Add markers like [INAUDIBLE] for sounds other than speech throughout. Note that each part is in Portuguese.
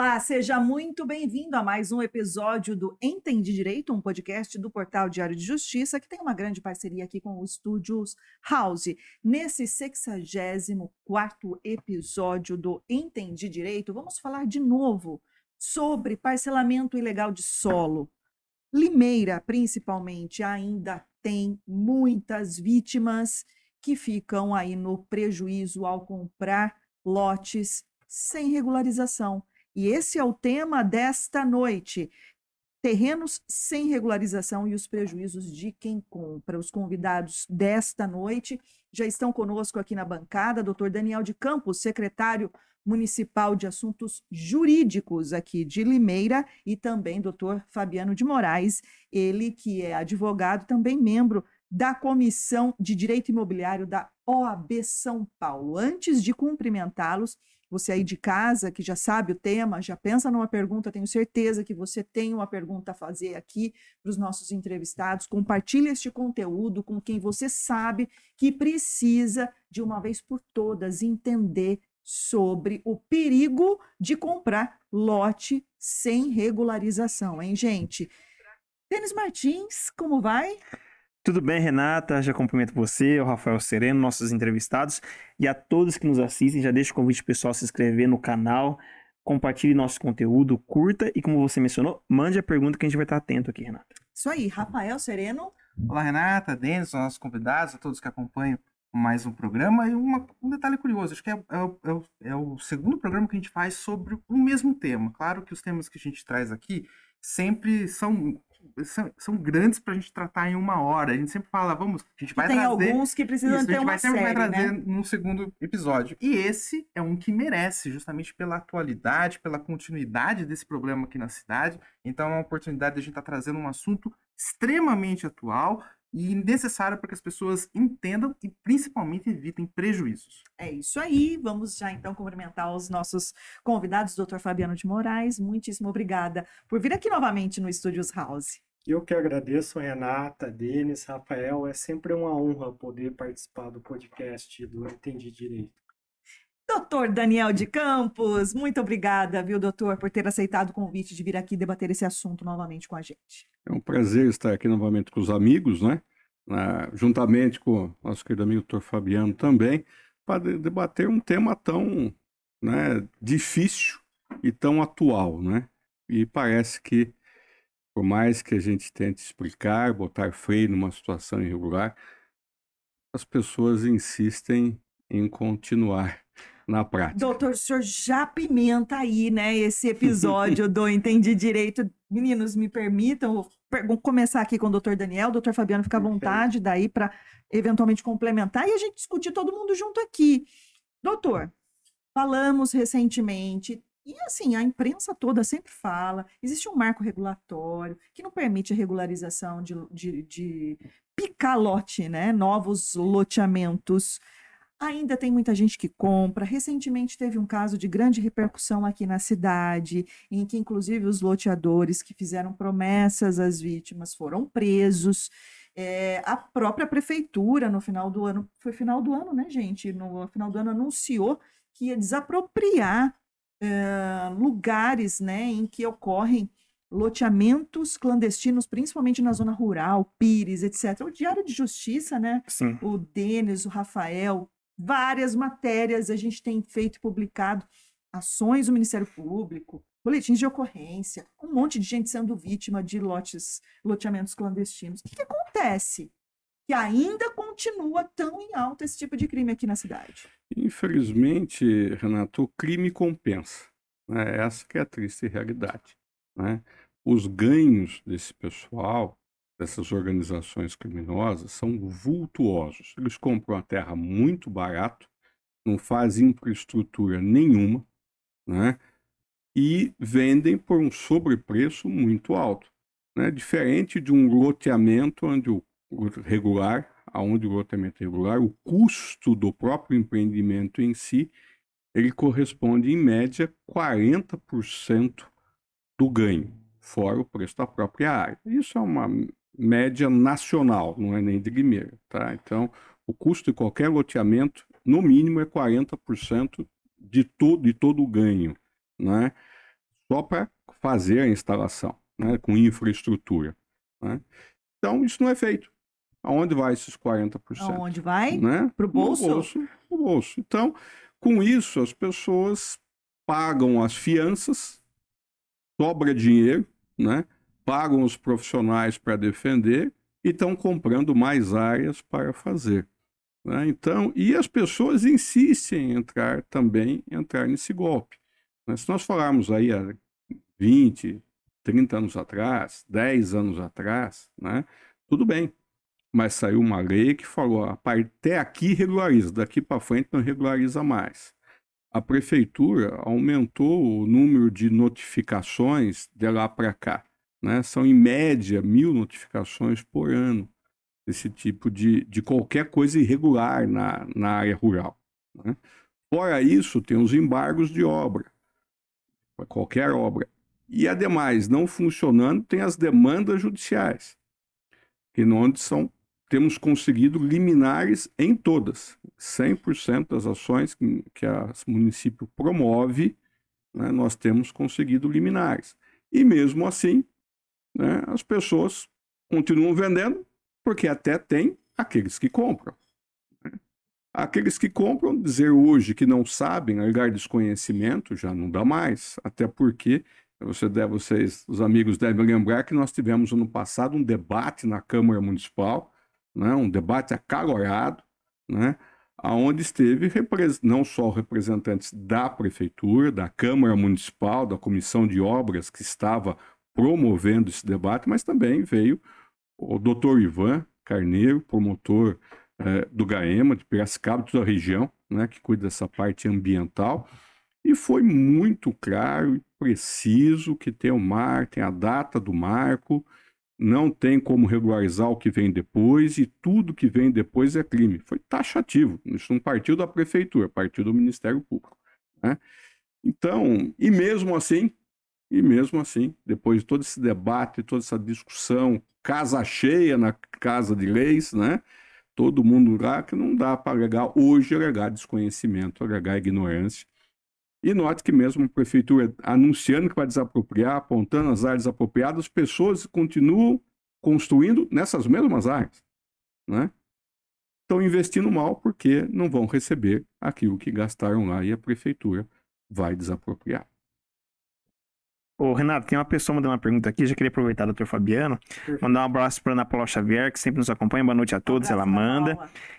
Olá, seja muito bem-vindo a mais um episódio do Entendi Direito, um podcast do Portal Diário de Justiça, que tem uma grande parceria aqui com o Estúdios House. Nesse 64 episódio do Entendi Direito, vamos falar de novo sobre parcelamento ilegal de solo. Limeira, principalmente, ainda tem muitas vítimas que ficam aí no prejuízo ao comprar lotes sem regularização. E esse é o tema desta noite. Terrenos sem regularização e os prejuízos de quem compra. Os convidados desta noite já estão conosco aqui na bancada, doutor Daniel de Campos, secretário municipal de assuntos jurídicos aqui de Limeira, e também doutor Fabiano de Moraes, ele que é advogado, também membro da Comissão de Direito Imobiliário da OAB São Paulo. Antes de cumprimentá-los, você aí de casa, que já sabe o tema, já pensa numa pergunta, tenho certeza que você tem uma pergunta a fazer aqui para os nossos entrevistados. Compartilhe este conteúdo com quem você sabe que precisa, de uma vez por todas, entender sobre o perigo de comprar lote sem regularização, hein, gente? Denis Martins, como vai? Tudo bem, Renata? Já cumprimento você, o Rafael Sereno, nossos entrevistados e a todos que nos assistem. Já deixo o convite pessoal a se inscrever no canal, compartilhe nosso conteúdo, curta e, como você mencionou, mande a pergunta que a gente vai estar atento aqui, Renata. Isso aí, Rafael Sereno. Olá, Renata, Denis, nossos convidados, a todos que acompanham mais um programa. E uma, um detalhe curioso, acho que é, é, é, é o segundo programa que a gente faz sobre o mesmo tema. Claro que os temas que a gente traz aqui sempre são são, são grandes para a gente tratar em uma hora. A gente sempre fala, vamos, a gente vai tem trazer. Tem alguns que precisam isso, ter a gente uma vai sempre série, vai trazer né? num segundo episódio. E esse é um que merece, justamente pela atualidade, pela continuidade desse problema aqui na cidade. Então é uma oportunidade de a gente estar tá trazendo um assunto extremamente atual e necessário para que as pessoas entendam e principalmente evitem prejuízos. É isso aí. Vamos já então cumprimentar os nossos convidados, doutor Fabiano de Moraes. Muitíssimo obrigada por vir aqui novamente no Estúdios House. Eu que agradeço, Renata, Denis, Rafael. É sempre uma honra poder participar do podcast do Entendi Direito. Doutor Daniel de Campos, muito obrigada, viu, doutor, por ter aceitado o convite de vir aqui debater esse assunto novamente com a gente. É um prazer estar aqui novamente com os amigos, né? juntamente com o nosso querido amigo doutor Fabiano também, para debater um tema tão né, difícil e tão atual, né? E parece que, por mais que a gente tente explicar, botar freio numa situação irregular, as pessoas insistem em continuar na prática. Doutor, o senhor já pimenta aí, né, esse episódio do Entendi Direito. Meninos, me permitam começar aqui com o doutor Daniel, doutor Fabiano, fica à vontade daí para eventualmente complementar e a gente discutir todo mundo junto aqui. Doutor, falamos recentemente, e assim, a imprensa toda sempre fala, existe um marco regulatório que não permite a regularização de, de, de picalote, né, novos loteamentos. Ainda tem muita gente que compra. Recentemente teve um caso de grande repercussão aqui na cidade, em que inclusive os loteadores que fizeram promessas às vítimas foram presos. É, a própria prefeitura, no final do ano, foi final do ano, né, gente? No final do ano anunciou que ia desapropriar é, lugares né, em que ocorrem loteamentos clandestinos, principalmente na zona rural, Pires, etc. O Diário de Justiça, né? Sim. O Denis, o Rafael, várias matérias a gente tem feito e publicado, ações do Ministério Público, boletins de ocorrência, um monte de gente sendo vítima de lotes, loteamentos clandestinos. O que, que acontece? Que ainda continua tão em alta esse tipo de crime aqui na cidade. Infelizmente, Renato, o crime compensa. Né? Essa que é a triste realidade. Né? Os ganhos desse pessoal dessas organizações criminosas são vultuosos. Eles compram a terra muito barato, não fazem infraestrutura nenhuma, né? E vendem por um sobrepreço muito alto, né? Diferente de um loteamento onde o regular, aonde o loteamento é regular, o custo do próprio empreendimento em si, ele corresponde em média 40% do ganho, fora o preço da própria área. Isso é uma média nacional, não é nem de Limeira, tá? Então, o custo de qualquer loteamento, no mínimo, é 40% de todo, de todo o ganho, né? só para fazer a instalação, né, com infraestrutura. Né? Então, isso não é feito. Aonde vai esses 40%? Aonde vai? Né? Bolso? No bolso? No bolso. Então, com isso, as pessoas pagam as fianças, sobra dinheiro, né? Pagam os profissionais para defender e estão comprando mais áreas para fazer. Né? Então, e as pessoas insistem em entrar também, entrar nesse golpe. Né? Se nós falarmos aí há 20, 30 anos atrás, 10 anos atrás, né? tudo bem. Mas saiu uma lei que falou, até aqui regulariza, daqui para frente não regulariza mais. A prefeitura aumentou o número de notificações de lá para cá. Né? São, em média, mil notificações por ano desse tipo de, de qualquer coisa irregular na, na área rural. Né? Fora isso, tem os embargos de obra, para qualquer obra. E, ademais, não funcionando, tem as demandas judiciais, que onde são, temos conseguido liminares em todas. 100% das ações que, que o município promove, né, nós temos conseguido liminares. E mesmo assim, né, as pessoas continuam vendendo, porque até tem aqueles que compram. Né? Aqueles que compram, dizer hoje que não sabem, alegar desconhecimento, já não dá mais, até porque você deve, vocês, os amigos devem lembrar que nós tivemos ano passado um debate na Câmara Municipal, né, um debate acalorado, né, onde esteve não só representantes da Prefeitura, da Câmara Municipal, da Comissão de Obras que estava promovendo esse debate, mas também veio o doutor Ivan Carneiro, promotor eh, do GAEMA, de Piracicaba, toda a região, né, que cuida dessa parte ambiental, e foi muito claro e preciso que tem o mar, tem a data do marco, não tem como regularizar o que vem depois e tudo que vem depois é crime. Foi taxativo. Isso não partiu da prefeitura, partiu do Ministério Público. Né? Então, e mesmo assim, e mesmo assim, depois de todo esse debate, toda essa discussão, casa cheia na Casa de Leis, né? Todo mundo lá que não dá para alegar hoje alegar desconhecimento, alegar ignorância. E note que mesmo a prefeitura anunciando que vai desapropriar, apontando as áreas apropriadas, pessoas continuam construindo nessas mesmas áreas, né? Estão investindo mal porque não vão receber aquilo que gastaram lá e a prefeitura vai desapropriar. Ô, Renato, tem uma pessoa mandando uma pergunta aqui, já queria aproveitar, doutor Fabiano, mandar um abraço para Ana Paula Xavier, que sempre nos acompanha, boa noite a todos, ela manda.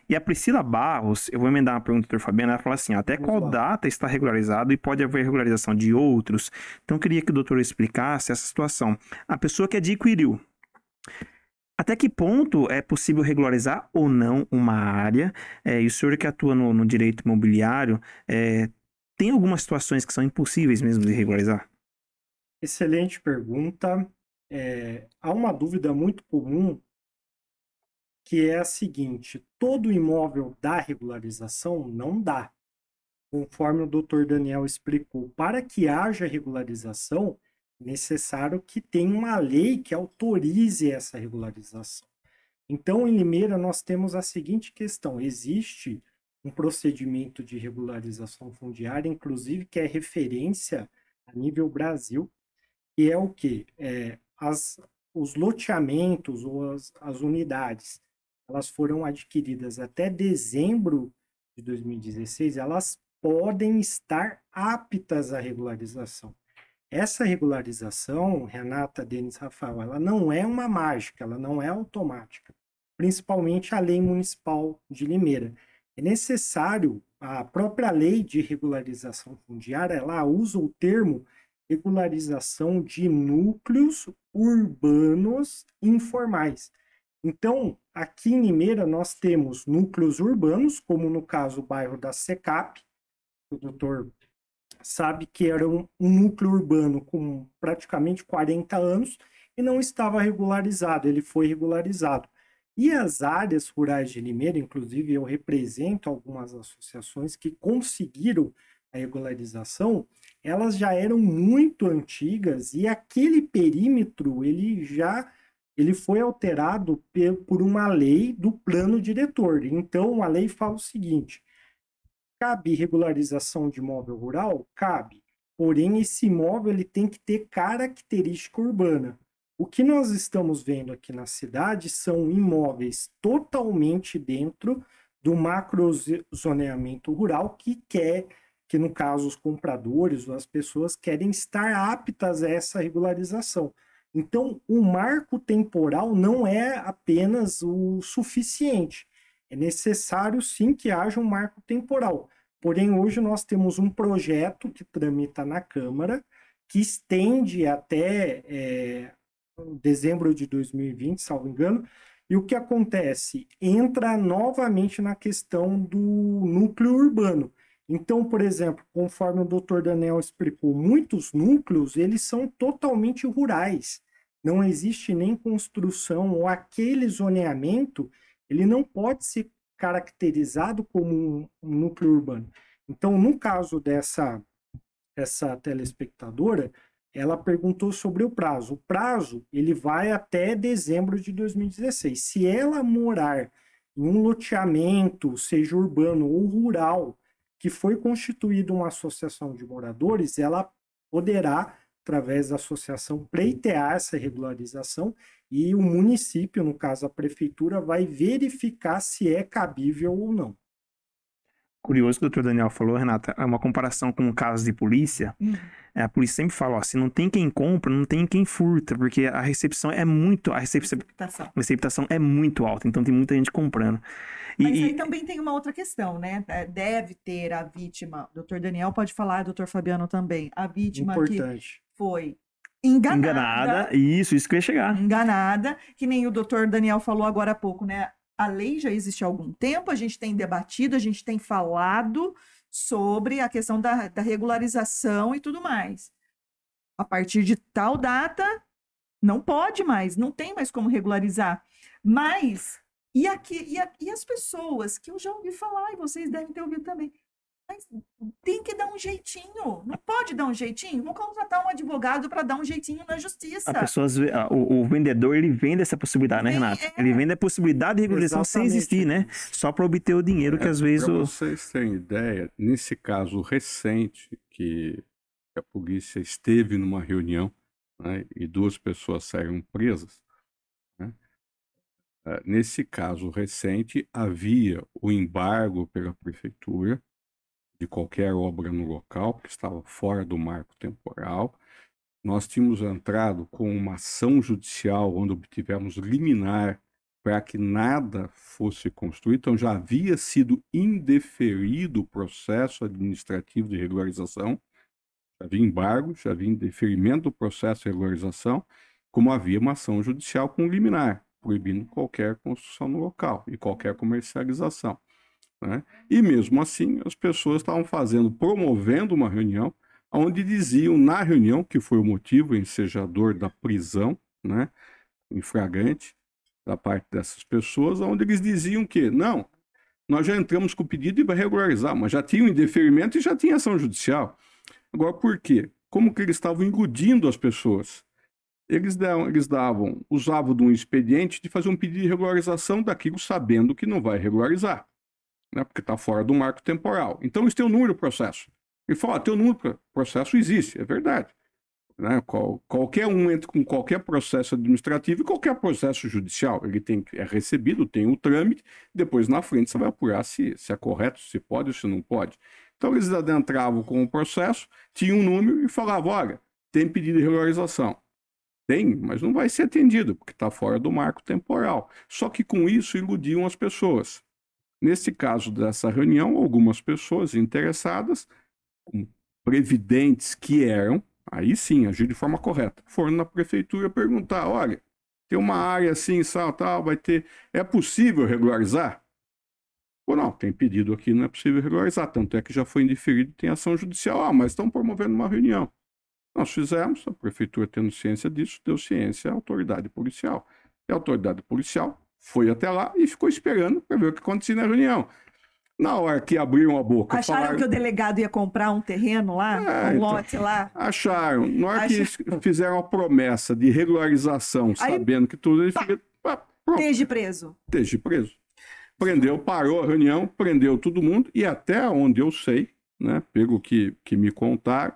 E a Priscila Barros, eu vou emendar uma pergunta do doutor Fabiano, ela fala assim, até qual data está regularizado e pode haver regularização de outros? Então, eu queria que o doutor explicasse essa situação. A pessoa que adquiriu, até que ponto é possível regularizar ou não uma área? É, e o senhor que atua no, no direito imobiliário, é, tem algumas situações que são impossíveis mesmo de regularizar? Excelente pergunta. É, há uma dúvida muito comum que é a seguinte: todo imóvel dá regularização? Não dá. Conforme o doutor Daniel explicou, para que haja regularização, é necessário que tenha uma lei que autorize essa regularização. Então, em Limeira, nós temos a seguinte questão: existe um procedimento de regularização fundiária, inclusive, que é referência a nível Brasil, que é o que? É, os loteamentos ou as, as unidades, elas foram adquiridas até dezembro de 2016, elas podem estar aptas à regularização. Essa regularização, Renata, Denis, Rafael, ela não é uma mágica, ela não é automática, principalmente a lei municipal de Limeira. É necessário, a própria lei de regularização fundiária, ela usa o termo regularização de núcleos urbanos informais. Então, aqui em Limeira, nós temos núcleos urbanos, como no caso o bairro da Secap, o doutor sabe que era um, núcleo urbano com praticamente 40 anos e não estava regularizado, ele foi regularizado. E as áreas rurais de Limeira, inclusive eu represento algumas associações que conseguiram a regularização, elas já eram muito antigas e aquele perímetro ele já ele foi alterado por uma lei do plano diretor. Então a lei fala o seguinte: cabe regularização de imóvel rural? Cabe. porém esse imóvel ele tem que ter característica urbana. O que nós estamos vendo aqui na cidade são imóveis totalmente dentro do macrozoneamento rural que quer que no caso os compradores as pessoas querem estar aptas a essa regularização. Então, o marco temporal não é apenas o suficiente. É necessário sim que haja um marco temporal. Porém, hoje nós temos um projeto que tramita na Câmara, que estende até é, dezembro de 2020, salvo engano. E o que acontece? Entra novamente na questão do núcleo urbano. Então, por exemplo, conforme o Dr. Daniel explicou, muitos núcleos eles são totalmente rurais. Não existe nem construção ou aquele zoneamento, ele não pode ser caracterizado como um, núcleo urbano. Então, no caso dessa essa telespectadora, ela perguntou sobre o prazo. O prazo ele vai até dezembro de 2016. Se ela morar em um loteamento, seja urbano ou rural, que foi constituída uma associação de moradores, ela poderá, através da associação, pleitear essa regularização e o município, no caso a prefeitura, vai verificar se é cabível ou não. Curioso que o doutor Daniel falou, Renata, é uma comparação com casos de polícia. Hum. É, a polícia sempre fala, ó, se não tem quem compra, não tem quem furta, porque a recepção é muito, a recepção, Receptação. a receptação é muito alta, então tem muita gente comprando. E, Mas aí e- também tem uma outra questão, né? É, Deve ter a vítima, o doutor Daniel pode falar, doutor Fabiano também, a vítima que Importante. foi enganada, enganada, isso, isso que eu ia chegar. enganada, que nem o doutor Daniel falou agora há pouco, né? A lei já existe há algum tempo, a gente tem debatido, a gente tem falado sobre a questão da, da regularização e tudo mais. A partir de tal data, não pode mais, não tem mais como regularizar. Mas, e aqui, e, a- e as pessoas que eu já ouvi falar, e vocês devem ter ouvido também, mas tem que dar um jeitinho, não pode dar um jeitinho? Vou contratar um advogado para dar um jeitinho na justiça. A pessoa, às ve- a- o, o vendedor, ele vende essa possibilidade, né, Renato? é. Ele vende a possibilidade de regularização sem existir, né? Só para obter o dinheiro que É, às vezes Para o... vocês terem ideia, nesse caso recente que a polícia esteve numa reunião né, e duas pessoas saíram presas, né, eh, nesse caso recente havia o embargo pela prefeitura de qualquer obra no local, que estava fora do marco temporal. Nós tínhamos entrado com uma ação judicial onde obtivemos liminar para que nada fosse construído, então já havia sido indeferido o processo administrativo de regularização, já havia embargo, já havia indeferimento do processo de regularização, como havia uma ação judicial com liminar, proibindo qualquer construção no local e qualquer comercialização. Né? E mesmo assim, as pessoas estavam fazendo, promovendo uma reunião, onde diziam na reunião, que foi o motivo ensejador da prisão, né, em flagrante, da parte dessas pessoas, onde eles diziam que, não, nós já entramos com o pedido e vai regularizar, mas já tinha o indeferimento e já tinha ação judicial. Agora, por quê? Como que eles estavam iludindo as pessoas? Eles, davam, eles davam, usavam de um expediente de fazer um pedido de regularização daquilo sabendo que não vai regularizar, né? porque está fora do marco temporal. Então, eles têm o número processo. Ele fala, ah, teu número processo existe, é verdade. Né? Qual- qualquer um entra com qualquer processo administrativo e qualquer processo judicial. Ele tem, é recebido, tem o trâmite, depois na frente você vai apurar se, se é correto, se pode ou se não pode. Então eles adentravam com o processo, tinham um número e falavam: olha, tem pedido de regularização. Tem, mas não vai ser atendido, porque está fora do marco temporal. Só que com isso iludiam as pessoas. Nesse caso dessa reunião, algumas pessoas interessadas, previdentes que eram, aí sim, agir de forma correta, foram na prefeitura perguntar: olha, tem uma área assim, tal, tal, vai ter. É possível regularizar? Ou não, tem pedido aqui, não é possível regularizar. Tanto é que já foi indeferido, tem ação judicial. Ah, mas estão promovendo uma reunião. Nós fizemos, a prefeitura tendo ciência disso, deu ciência à autoridade policial. E a autoridade policial foi até lá e ficou esperando para ver o que acontecia na reunião. Na hora que abriram a boca, Acharam falaram, que o delegado ia comprar um terreno lá, É, um então. lote lá? Acharam. Na hora que Acha- eles fizeram a promessa de regularização, Aí, sabendo que tudo, pronto, Esteja preso. esteja preso. Prendeu, parou a reunião, prendeu todo mundo, e até onde eu sei, né, pelo que, que me contaram,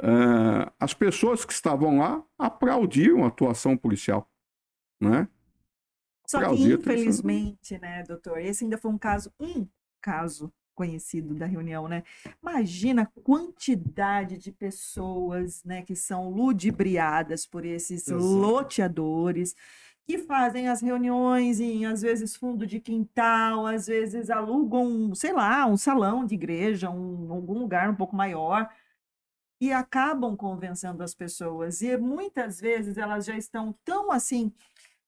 eh, as pessoas que estavam lá aplaudiam a atuação policial, né? Só que, atenção. infelizmente, né, doutor, esse ainda foi um caso, um caso conhecido da reunião, né? Imagina a quantidade de pessoas, né, que são ludibriadas por esses Exato. loteadores, que fazem as reuniões em, às vezes, fundo de quintal, às vezes alugam, sei lá, um salão de igreja, um, algum lugar um pouco maior, e acabam convencendo as pessoas. E muitas vezes elas já estão tão assim,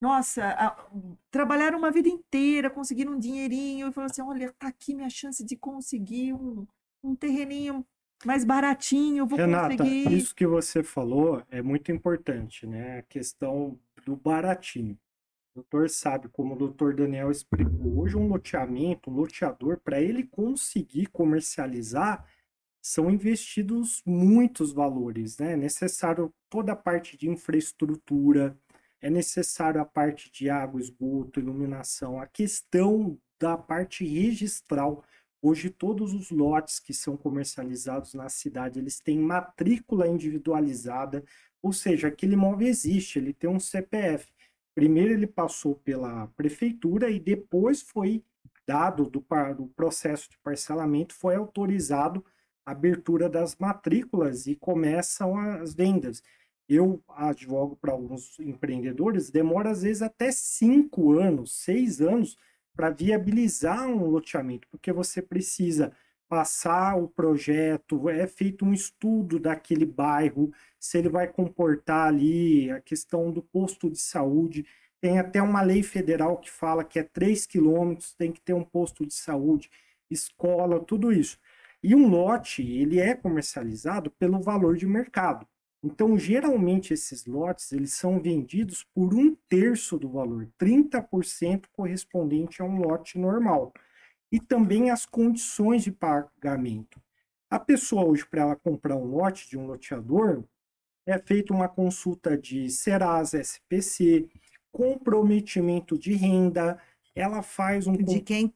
nossa, a- trabalharam uma vida inteira, conseguiram um dinheirinho e falaram assim: olha, tá aqui minha chance de conseguir um, um terreninho mais baratinho, vou Renata, conseguir. isso que você falou é muito importante, né? A questão do baratinho. O doutor sabe, como o doutor Daniel explicou, hoje um loteamento, um loteador, para ele conseguir comercializar, são investidos muitos valores, né? É necessário toda a parte de infraestrutura, é necessário a parte de água, esgoto, iluminação, a questão da parte registral. Hoje todos os lotes que são comercializados na cidade, eles têm matrícula individualizada, ou seja, aquele imóvel existe, ele tem um CPF. Primeiro ele passou pela prefeitura e depois foi dado do, do processo de parcelamento, foi autorizado a abertura das matrículas e começam as vendas. Eu advogo para alguns empreendedores, demora às vezes até cinco anos, seis anos para viabilizar um loteamento, porque você precisa passar o projeto, é feito um estudo daquele bairro, se ele vai comportar ali a questão do posto de saúde. Tem até uma lei federal que fala que é 3 quilômetros, tem que ter um posto de saúde, escola, tudo isso. E um lote, ele é comercializado pelo valor de mercado. Então, geralmente, esses lotes, eles são vendidos por um terço do valor, 30% correspondente a um lote normal. E também as condições de pagamento. A pessoa hoje, para ela comprar um lote de um loteador, é feita uma consulta de Serasa, SPC, comprometimento de renda, ela faz um De quem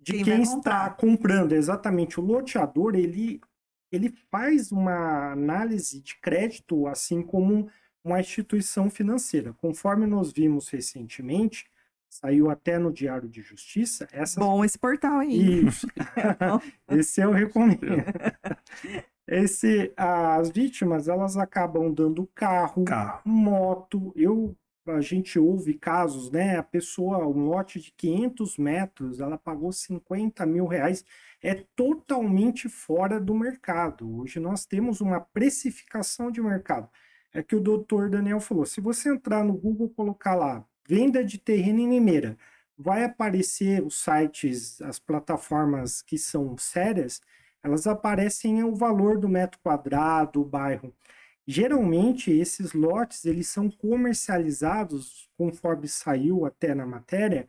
de quem quem, está comprando, exatamente. O loteador, ele, ele faz uma análise de crédito, assim como uma instituição financeira. Conforme nós vimos recentemente, saiu até no Diário de Justiça, essas Bom esse portal aí. isso. [LAUGHS] [LAUGHS] Esse eu recomendo. [LAUGHS] Esse, as vítimas, elas acabam dando carro, Carro. moto. Eu, a gente ouve casos, né? A pessoa, um lote de 500 metros, ela pagou 50 mil reais. É totalmente fora do mercado. Hoje nós temos uma precificação de mercado. É que o doutor Daniel falou: se você entrar no Google, colocar lá venda de terreno em Limeira, vai aparecer os sites, as plataformas que são sérias, elas aparecem o valor do metro quadrado, o bairro. Geralmente esses lotes eles são comercializados, conforme saiu até na matéria,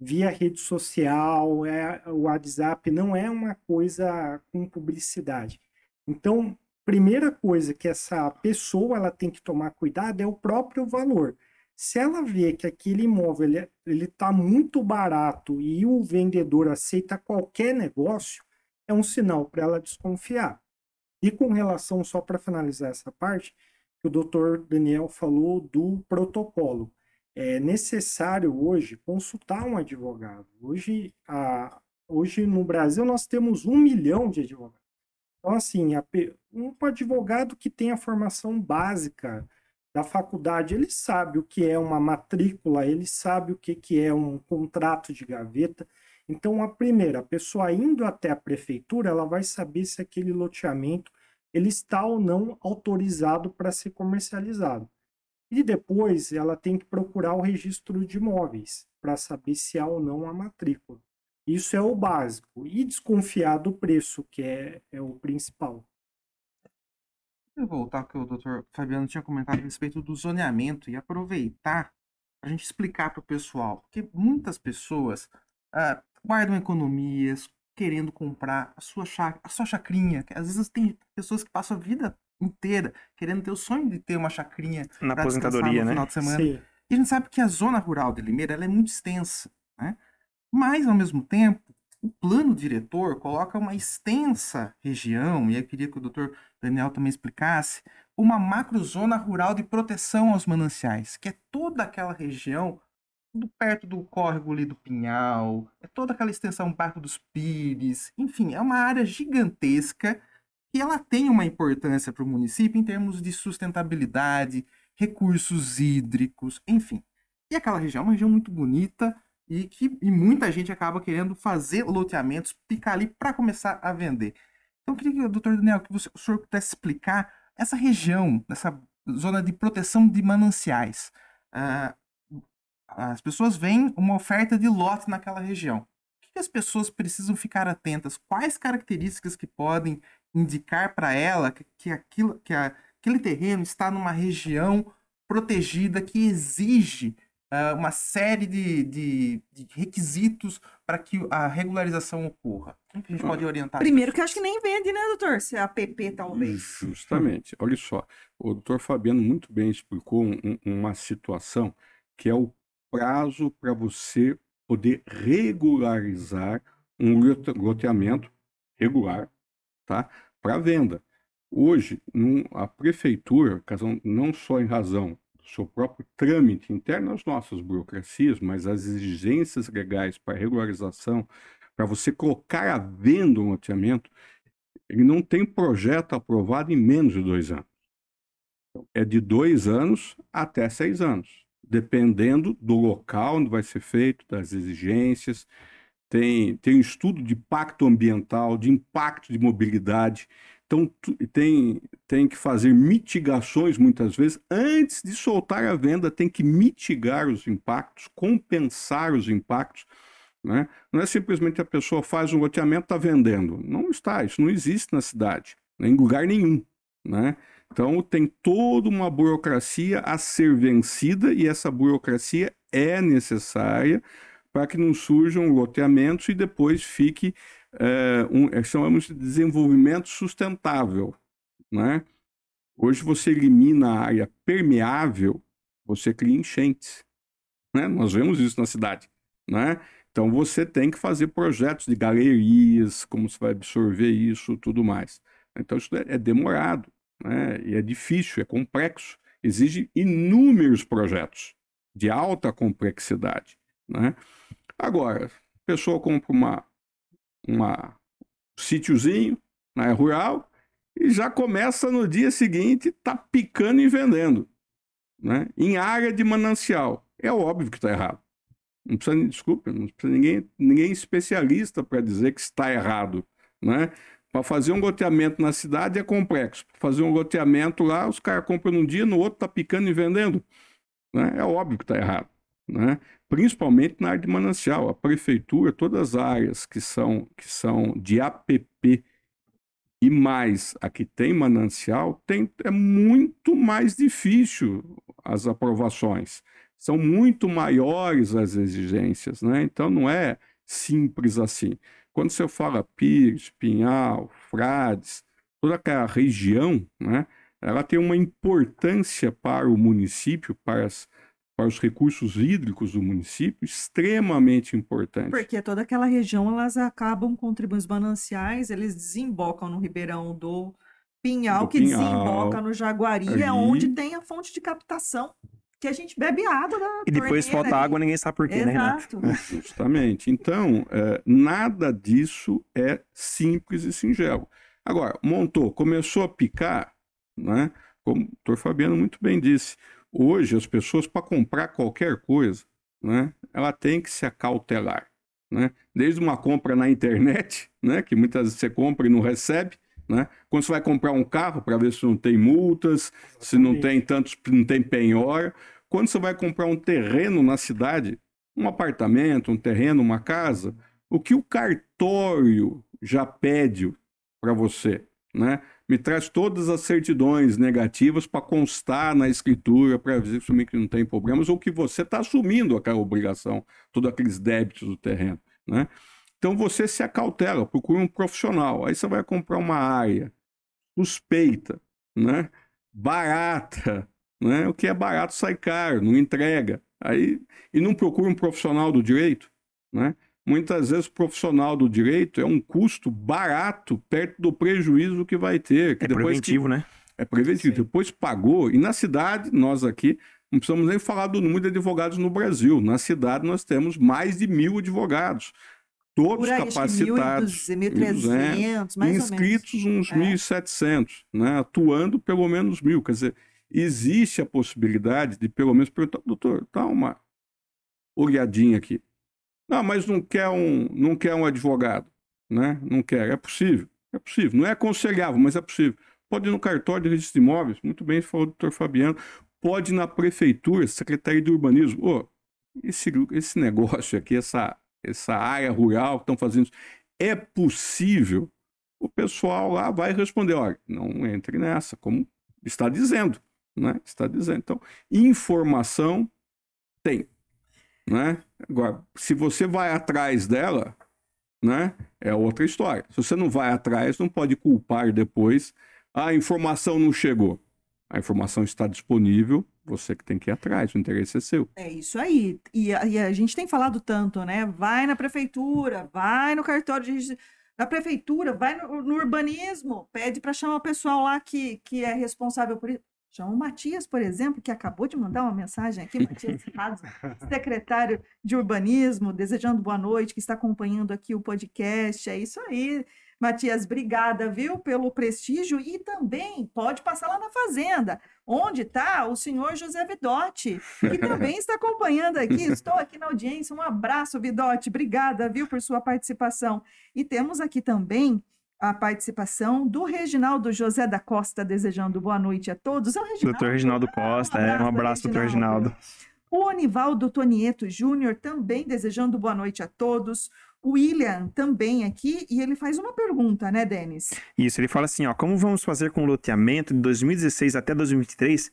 via rede social, é, o WhatsApp não é uma coisa com publicidade. Então, primeira coisa que essa pessoa ela tem que tomar cuidado é o próprio valor. Se ela vê que aquele imóvel ele está muito barato e o vendedor aceita qualquer negócio, é um sinal para ela desconfiar. E com relação, só para finalizar essa parte, que o doutor Daniel falou do protocolo. É necessário hoje consultar um advogado. Hoje, a, hoje no Brasil nós temos um milhão de advogados. Então, assim, a um advogado que tem a formação básica da faculdade, ele sabe o que é uma matrícula, ele sabe o que, que é um contrato de gaveta. Então, a primeira, a pessoa indo até a prefeitura, ela vai saber se aquele loteamento ele está ou não autorizado para ser comercializado. E depois ela tem que procurar o registro de imóveis para saber se há ou não a matrícula. Isso é o básico. E desconfiar do preço, que é, é o principal. Eu vou voltar ao que o doutor Fabiano tinha comentado a respeito do zoneamento e aproveitar para a gente explicar para o pessoal, porque muitas pessoas ah, guardam economias querendo comprar a sua, cha- a sua chacrinha. Às vezes tem pessoas que passam a vida inteira querendo ter o sonho de ter uma chacrinha Na aposentadoria, no né? final de semana. Sim. E a gente sabe que a zona rural de Limeira ela é muito extensa, né? Mas, ao mesmo tempo, o plano diretor coloca uma extensa região, e eu queria que o doutor Daniel também explicasse, uma macrozona rural de proteção aos mananciais, que é toda aquela região do perto do córrego ali do Pinhal, é toda aquela extensão Barco dos Pires, enfim, é uma área gigantesca ela tem uma importância para o município em termos de sustentabilidade, recursos hídricos, enfim. E aquela região é uma região muito bonita e que e muita gente acaba querendo fazer loteamentos, picar ali para começar a vender. Então, eu queria que, doutor Daniel, que você, o senhor pudesse explicar essa região, essa zona de proteção de mananciais. Uh, as pessoas veem uma oferta de lote naquela região. O que as pessoas precisam ficar atentas? Quais características que podem indicar para ela que, que, aquilo, que a, aquele terreno está numa região protegida que exige uh, uma série de, de, de requisitos para que a regularização ocorra? Como que a gente pode orientar? Primeiro que acho que nem vende, né, doutor? Se é APP, talvez. Justamente. Olha só, o doutor Fabiano muito bem explicou um, uma situação que é o prazo para você poder regularizar um loteamento regular, tá? Para venda. Hoje, a prefeitura, não só em razão do seu próprio trâmite interno às nossas burocracias, mas as exigências legais para regularização, para você colocar à venda um loteamento, ele não tem projeto aprovado em menos de dois anos. É de dois anos até seis anos dependendo do local onde vai ser feito, das exigências. Tem, tem um estudo de impacto ambiental, de impacto de mobilidade. Então, tem, tem que fazer mitigações muitas vezes. Antes de soltar a venda, tem que mitigar os impactos, compensar os impactos. Né? Não é simplesmente a pessoa faz um loteamento e está vendendo. Não está, isso não existe na cidade, em lugar nenhum. Né? Então, tem toda uma burocracia a ser vencida e essa burocracia é necessária para que não surjam loteamentos e depois fique é, um, é, chamamos de desenvolvimento sustentável. Né? Hoje você elimina a área permeável, você cria enchentes. Né? Nós vemos isso na cidade. Né? Então você tem que fazer projetos de galerias, como você vai absorver isso, tudo mais. Então isso é, é demorado né? e é difícil, é complexo, exige inúmeros projetos de alta complexidade. Né? Agora, a pessoa compra uma, uma um sítiozinho área rural e já começa no dia seguinte tá picando e vendendo, né? Em área de manancial. É óbvio que está errado. Não precisa, desculpa, não precisa ninguém, ninguém especialista para dizer que está errado, né? Para fazer um loteamento na cidade é complexo. Fazer um loteamento lá, os caras compram num dia, no outro tá picando e vendendo. Né? É óbvio que está errado. Né? Principalmente na área de manancial. A prefeitura, todas as áreas que são, que são de APP e mais a que tem manancial, tem, é muito mais difícil as aprovações. São muito maiores as exigências. Né? Então não é simples assim. Quando você fala Pires, Pinhal, Frades, toda aquela região, né, ela tem uma importância para o município, para, as, para os recursos hídricos do município, extremamente importante. Porque toda aquela região, elas acabam contribuindo, os mananciais, eles desembocam no Ribeirão do Pinhal, do que Pinhal, desemboca no Jaguari, ali... é onde tem a fonte de captação que a gente bebe água da E depois falta água, ninguém sabe por quê, né, Renato? [LAUGHS] Justamente. Então, é, nada disso é simples e singelo. Agora, montou, começou a picar, né? como o doutor Fabiano muito bem disse, hoje as pessoas, para comprar qualquer coisa, né, ela tem que se acautelar. Né? Desde uma compra na internet, né, que muitas vezes você compra e não recebe, né? Quando você vai comprar um carro para ver se não tem multas, Exatamente. se não tem tantos, não tem penhora. Quando você vai comprar um terreno na cidade, um apartamento, um terreno, uma casa, o que o cartório já pede para você, né? Me traz todas as certidões negativas para constar na escritura, para ver que não tem problemas, ou que você está assumindo aquela obrigação, todos aqueles débitos do terreno, né? Então você se acautela, procura um profissional. Aí você vai comprar uma área suspeita, né? barata. Né? O que é barato sai caro, não entrega. Aí, e não procura um profissional do direito. Né? Muitas vezes o profissional do direito é um custo barato perto do prejuízo que vai ter. Que É preventivo, que... né? É preventivo. Sim. Depois pagou. E na cidade, nós aqui, não precisamos nem falar do número de advogados no Brasil. Na cidade, nós temos mais de mil advogados. Todos aí, acho que capacitados. 1.200, 1.300, mais inscritos ou menos. uns É. 1.700, né? atuando pelo menos mil. Quer dizer, existe a possibilidade de pelo menos perguntar, doutor, dá uma olhadinha aqui. Não, mas não quer um, não quer um advogado, né? Não quer. É possível, é possível. Não é aconselhável, mas é possível. Pode ir no cartório de registro de imóveis, muito bem, falou o doutor Fabiano. Pode ir na prefeitura, secretaria de urbanismo. Ô, esse, esse negócio aqui, essa, essa área rural que estão fazendo isso, é possível? O pessoal lá vai responder, olha, não entre nessa, como está dizendo, né? Está dizendo. Então, informação tem, né? Agora, se você vai atrás dela, né? É outra história. Se você não vai atrás, não pode culpar depois. "Ah, A informação não chegou. A informação está disponível, você que tem que ir atrás, o interesse é seu. É isso aí. E a, e a gente tem falado tanto, né? Vai na prefeitura, vai no cartório de da prefeitura, vai no, no urbanismo, pede para chamar o pessoal lá que, que é responsável por isso. Chama o Matias, por exemplo, que acabou de mandar uma mensagem aqui, Matias [LAUGHS] Razo, secretário de urbanismo, desejando boa noite, que está acompanhando aqui o podcast. É isso aí. Matias, obrigada, viu, pelo prestígio e também pode passar lá na fazenda, onde está o senhor José Vidotti, que também está acompanhando aqui. Estou aqui na audiência. Um abraço, Vidotti. Obrigada, viu, por sua participação. E temos aqui também a participação do Reginaldo José da Costa, desejando boa noite a todos. É o Reginaldo. Doutor Reginaldo Costa, é, um abraço, doutor Reginaldo. O Anivaldo Tonieto Júnior também desejando boa noite a todos. O William também aqui, e ele faz uma pergunta, né, Denis? Isso, ele fala assim, ó, como vamos fazer com o loteamento de 2016 até 2023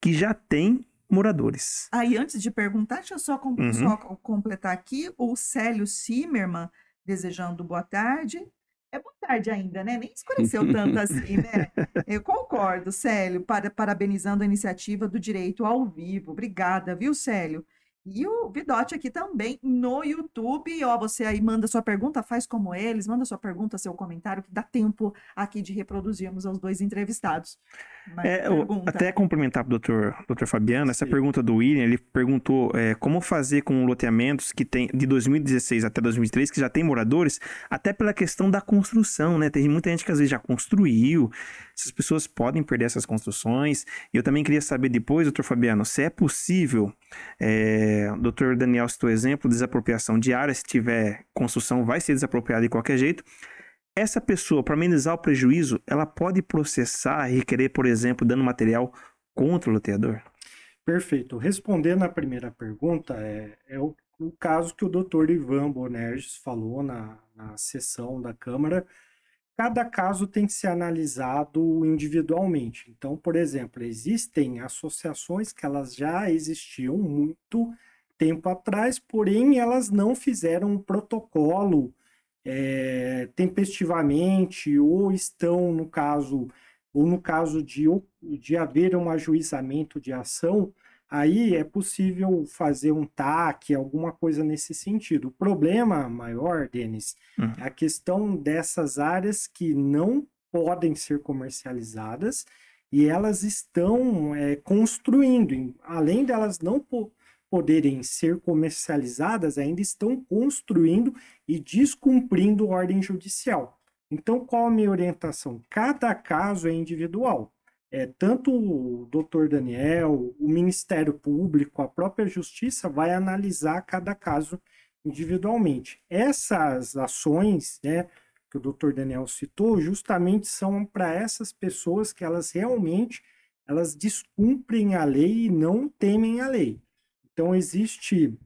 que já tem moradores? Aí, antes de perguntar, deixa eu só, com- Uhum. só co- completar aqui. O Célio Zimmermann desejando boa tarde. É boa tarde ainda, né? Nem escureceu [LAUGHS] tanto assim, né? Eu concordo, Célio, para, parabenizando a iniciativa do Direito ao Vivo. Obrigada, viu, Célio? E o Vidote aqui também no YouTube. Ó, você aí manda sua pergunta, faz como eles, manda sua pergunta, seu comentário, que dá tempo aqui de reproduzirmos os dois entrevistados. Mas É, até complementar para o doutor, doutor Fabiano, essa Sim. pergunta do William, ele perguntou é, como fazer com loteamentos que tem de 2016 até 2023, que já tem moradores, até pela questão da construção, né? Tem muita gente que às vezes já construiu, essas pessoas podem perder essas construções. E eu também queria saber depois, doutor Fabiano, se é possível, é, doutor Daniel citou exemplo, desapropriação de área, se tiver construção, vai ser desapropriada de qualquer jeito. Essa pessoa, para amenizar o prejuízo, ela pode processar e requerer, por exemplo, dano material contra o loteador? Perfeito. Respondendo à primeira pergunta, é, é o, o caso que o doutor Ivan Bonerges falou na, na sessão da Câmara. Cada caso tem que ser analisado individualmente. Então, por exemplo, existem associações que elas já existiam muito tempo atrás, porém elas não fizeram um protocolo eh, tempestivamente ou estão, no caso, ou no caso de, de haver um ajuizamento de ação, aí é possível fazer um TAC, alguma coisa nesse sentido. O problema maior, Denis, Uhum. é a questão dessas áreas que não podem ser comercializadas e elas estão eh, construindo, além delas não po- poderem ser comercializadas, ainda estão construindo e descumprindo ordem judicial. Então, qual a minha orientação? Cada caso é individual. É, tanto o doutor Daniel, o Ministério Público, a própria Justiça vai analisar cada caso individualmente. Essas ações, né, que o doutor Daniel citou, justamente são para essas pessoas que elas realmente elas descumprem a lei e não temem a lei. Então existe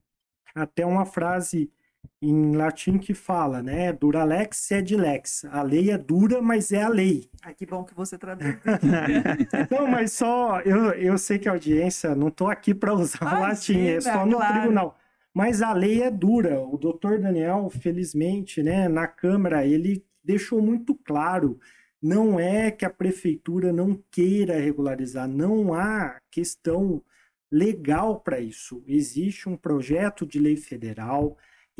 até uma frase em latim que fala, né, dura lex sed lex. A lei é dura, mas é a lei. Ai, que bom que você traduz. [LAUGHS] Não, mas só eu, eu sei que a audiência não estou aqui para usar o latim, é só no claro. tribunal. Mas a lei é dura. O doutor Daniel, felizmente, né, na Câmara, ele deixou muito claro. Não é que a prefeitura não queira regularizar, não há questão legal para isso. Existe um projeto de lei federal,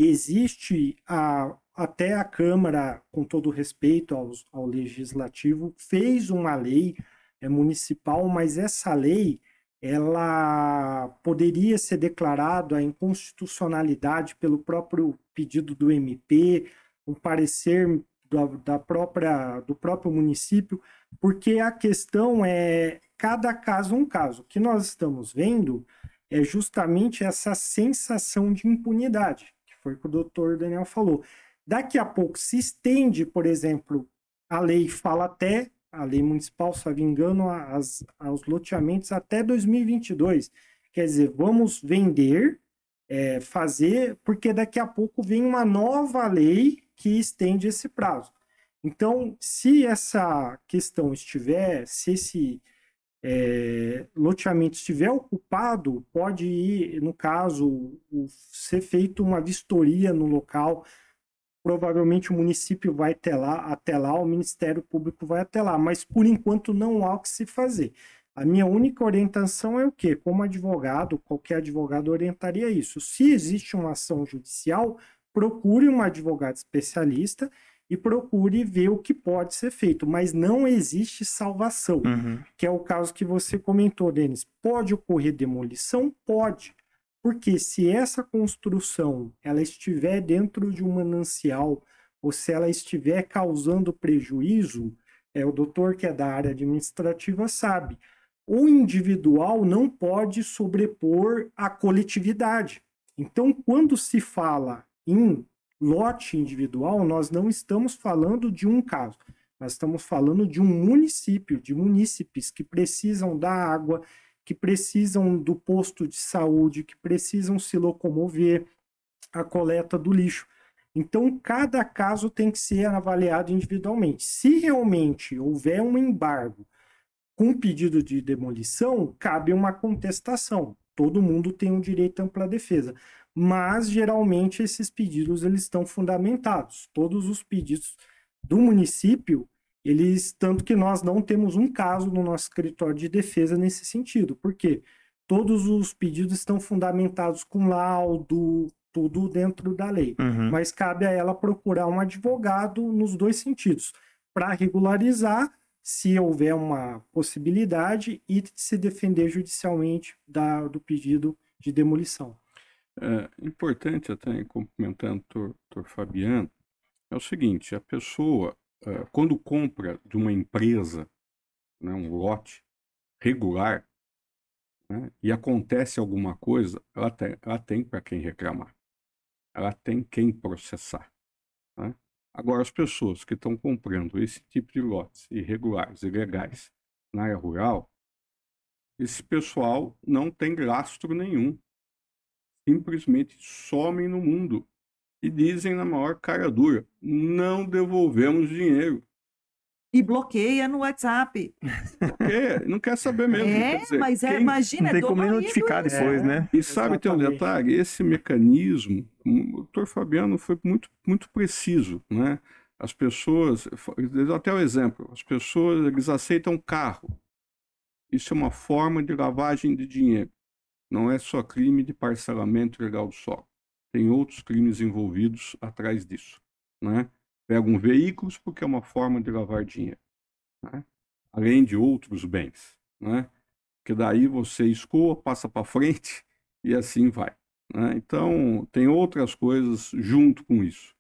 existe a, até a Câmara, com todo respeito aos, ao Legislativo, fez uma lei é, municipal, mas essa lei ela poderia ser declarada a inconstitucionalidade pelo próprio pedido do MP, um parecer da, da própria, do próprio município, porque a questão é cada caso um caso. O que nós estamos vendo é justamente essa sensação de impunidade, foi o que o doutor Daniel falou. Daqui a pouco se estende, por exemplo, a lei fala até, a lei municipal, se não me engano, as, aos loteamentos até 2022. Quer dizer, vamos vender, é, fazer, porque daqui a pouco vem uma nova lei que estende esse prazo. Então, se essa questão estiver, se esse é, loteamento estiver ocupado, pode ir, no caso, ser feito uma vistoria no local. Provavelmente o município vai até lá, até lá, o Ministério Público vai até lá, mas por enquanto não há o que se fazer. A minha única orientação é o quê? Como advogado, qualquer advogado orientaria isso. Se existe uma ação judicial, procure um advogado especialista e procure ver o que pode ser feito, mas não existe salvação, Uhum. que é o caso que você comentou, Denis. Pode ocorrer demolição? Pode. Porque se essa construção ela estiver dentro de um manancial ou se ela estiver causando prejuízo, é o doutor que é da área administrativa sabe. O individual não pode sobrepor a coletividade. Então, quando se fala em lote individual, nós não estamos falando de um caso. Nós estamos falando de um município, de munícipes que precisam da água, que precisam do posto de saúde, que precisam se locomover, a coleta do lixo. Então, cada caso tem que ser avaliado individualmente. Se realmente houver um embargo com pedido de demolição, cabe uma contestação. Todo mundo tem um direito à ampla defesa mas geralmente esses pedidos eles estão fundamentados. Todos os pedidos do município, eles tanto que nós não temos um caso no nosso escritório de defesa nesse sentido. Por quê? Todos os pedidos estão fundamentados com laudo, tudo dentro da lei. Uhum. Mas cabe a ela procurar um advogado nos dois sentidos, para regularizar se houver uma possibilidade e se defender judicialmente da, do pedido de demolição. É importante, até complementando o doutor Fabiano, é o seguinte: a pessoa, é, quando compra de uma empresa né, um lote regular né, e acontece alguma coisa, ela tem, ela tem para quem reclamar, ela tem quem processar. Né? Agora, as pessoas que estão comprando esse tipo de lotes irregulares, ilegais, na área rural, esse pessoal não tem lastro nenhum simplesmente somem no mundo e dizem na maior cara dura: não devolvemos dinheiro. E bloqueia no WhatsApp. Porque não quer saber [LAUGHS] mesmo. É, quer dizer, mas é, quem- imagina, Não tem como nem notificar depois, É. né? E sabe, tem um detalhe: esse mecanismo, o doutor Fabiano foi muito, muito preciso, né? As pessoas, até o exemplo, as pessoas eles aceitam carro. Isso é uma forma de lavagem de dinheiro. Não é só crime de parcelamento ilegal do solo. Tem outros crimes envolvidos atrás disso, né? Pegam veículos porque é uma forma de lavar dinheiro, né? Além de outros bens, né? Que daí você escoa, passa para frente [LAUGHS] e assim vai. né? Então, tem outras coisas junto com isso.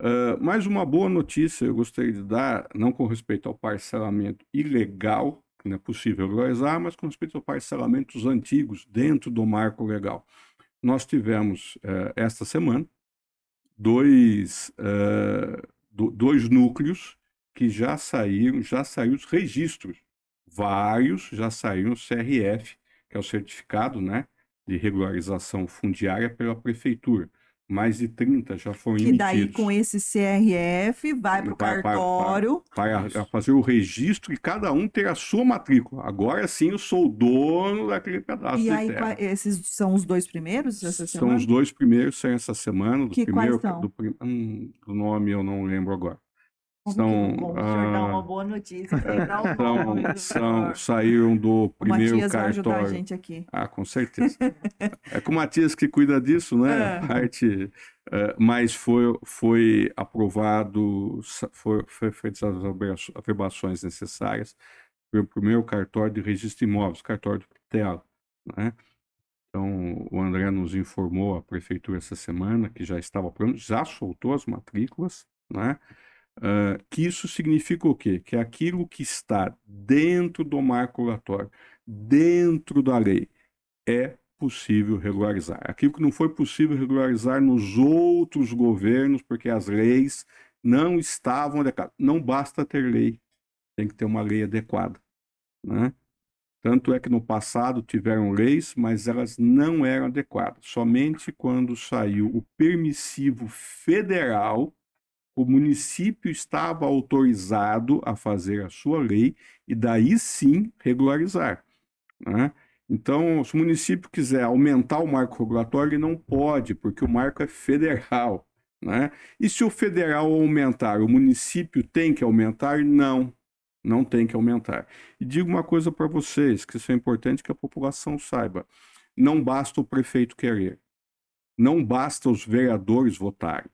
Ah, mais uma boa notícia eu gostaria de dar, não com respeito ao parcelamento ilegal, não é possível legalizar, mas com respeito aos parcelamentos antigos dentro do marco legal. Nós tivemos, eh, esta semana, dois, eh, do- dois núcleos que já saíram, já saíram os registros. Vários já saíram o CRF, que é o certificado, né, de regularização fundiária pela prefeitura. Mais de 30 já foram Que daí, emitidos com esse CRF, vai para o Vai- vai- cartório. para a fazer o registro e cada um ter a sua matrícula. Agora sim eu sou o dono daquele pedaço E de aí, terra. esses são os dois primeiros essa São semana? os dois primeiros saem essa semana. Do Que primeiro, quais são? Do, prim- hum, do nome eu não lembro agora. São, bom, o dá uma ah, boa notícia. o [LAUGHS] São, do são, saíram do O primeiro Matias vai ajudar a cartório. gente aqui. Ah, com certeza. [LAUGHS] É com o Matias que cuida disso, né? É. Parte Uh, mas foi, foi aprovado, foi, foi feitas as averbações necessárias para o primeiro cartório de registro de imóveis, cartório de tutela, né? Então, o André nos informou, a prefeitura essa semana, que já estava pronto, já soltou as matrículas, né? Uh, que isso significa o quê? Que aquilo que está dentro do marco regulatório, dentro da lei, é possível regularizar. Aquilo que não foi possível regularizar nos outros governos, porque as leis não estavam adequadas. Não basta ter lei, tem que ter uma lei adequada. Né? Tanto é que no passado tiveram leis, mas elas não eram adequadas. Somente quando saiu o permissivo federal, o município estava autorizado a fazer a sua lei e daí sim regularizar. Né? Então, se o município quiser aumentar o marco regulatório, ele não pode, porque o marco é federal. Né? E se o federal aumentar, o município tem que aumentar? Não, não tem que aumentar. E digo uma coisa para vocês, que isso é importante que a população saiba. Não basta o prefeito querer. Não basta os vereadores votarem.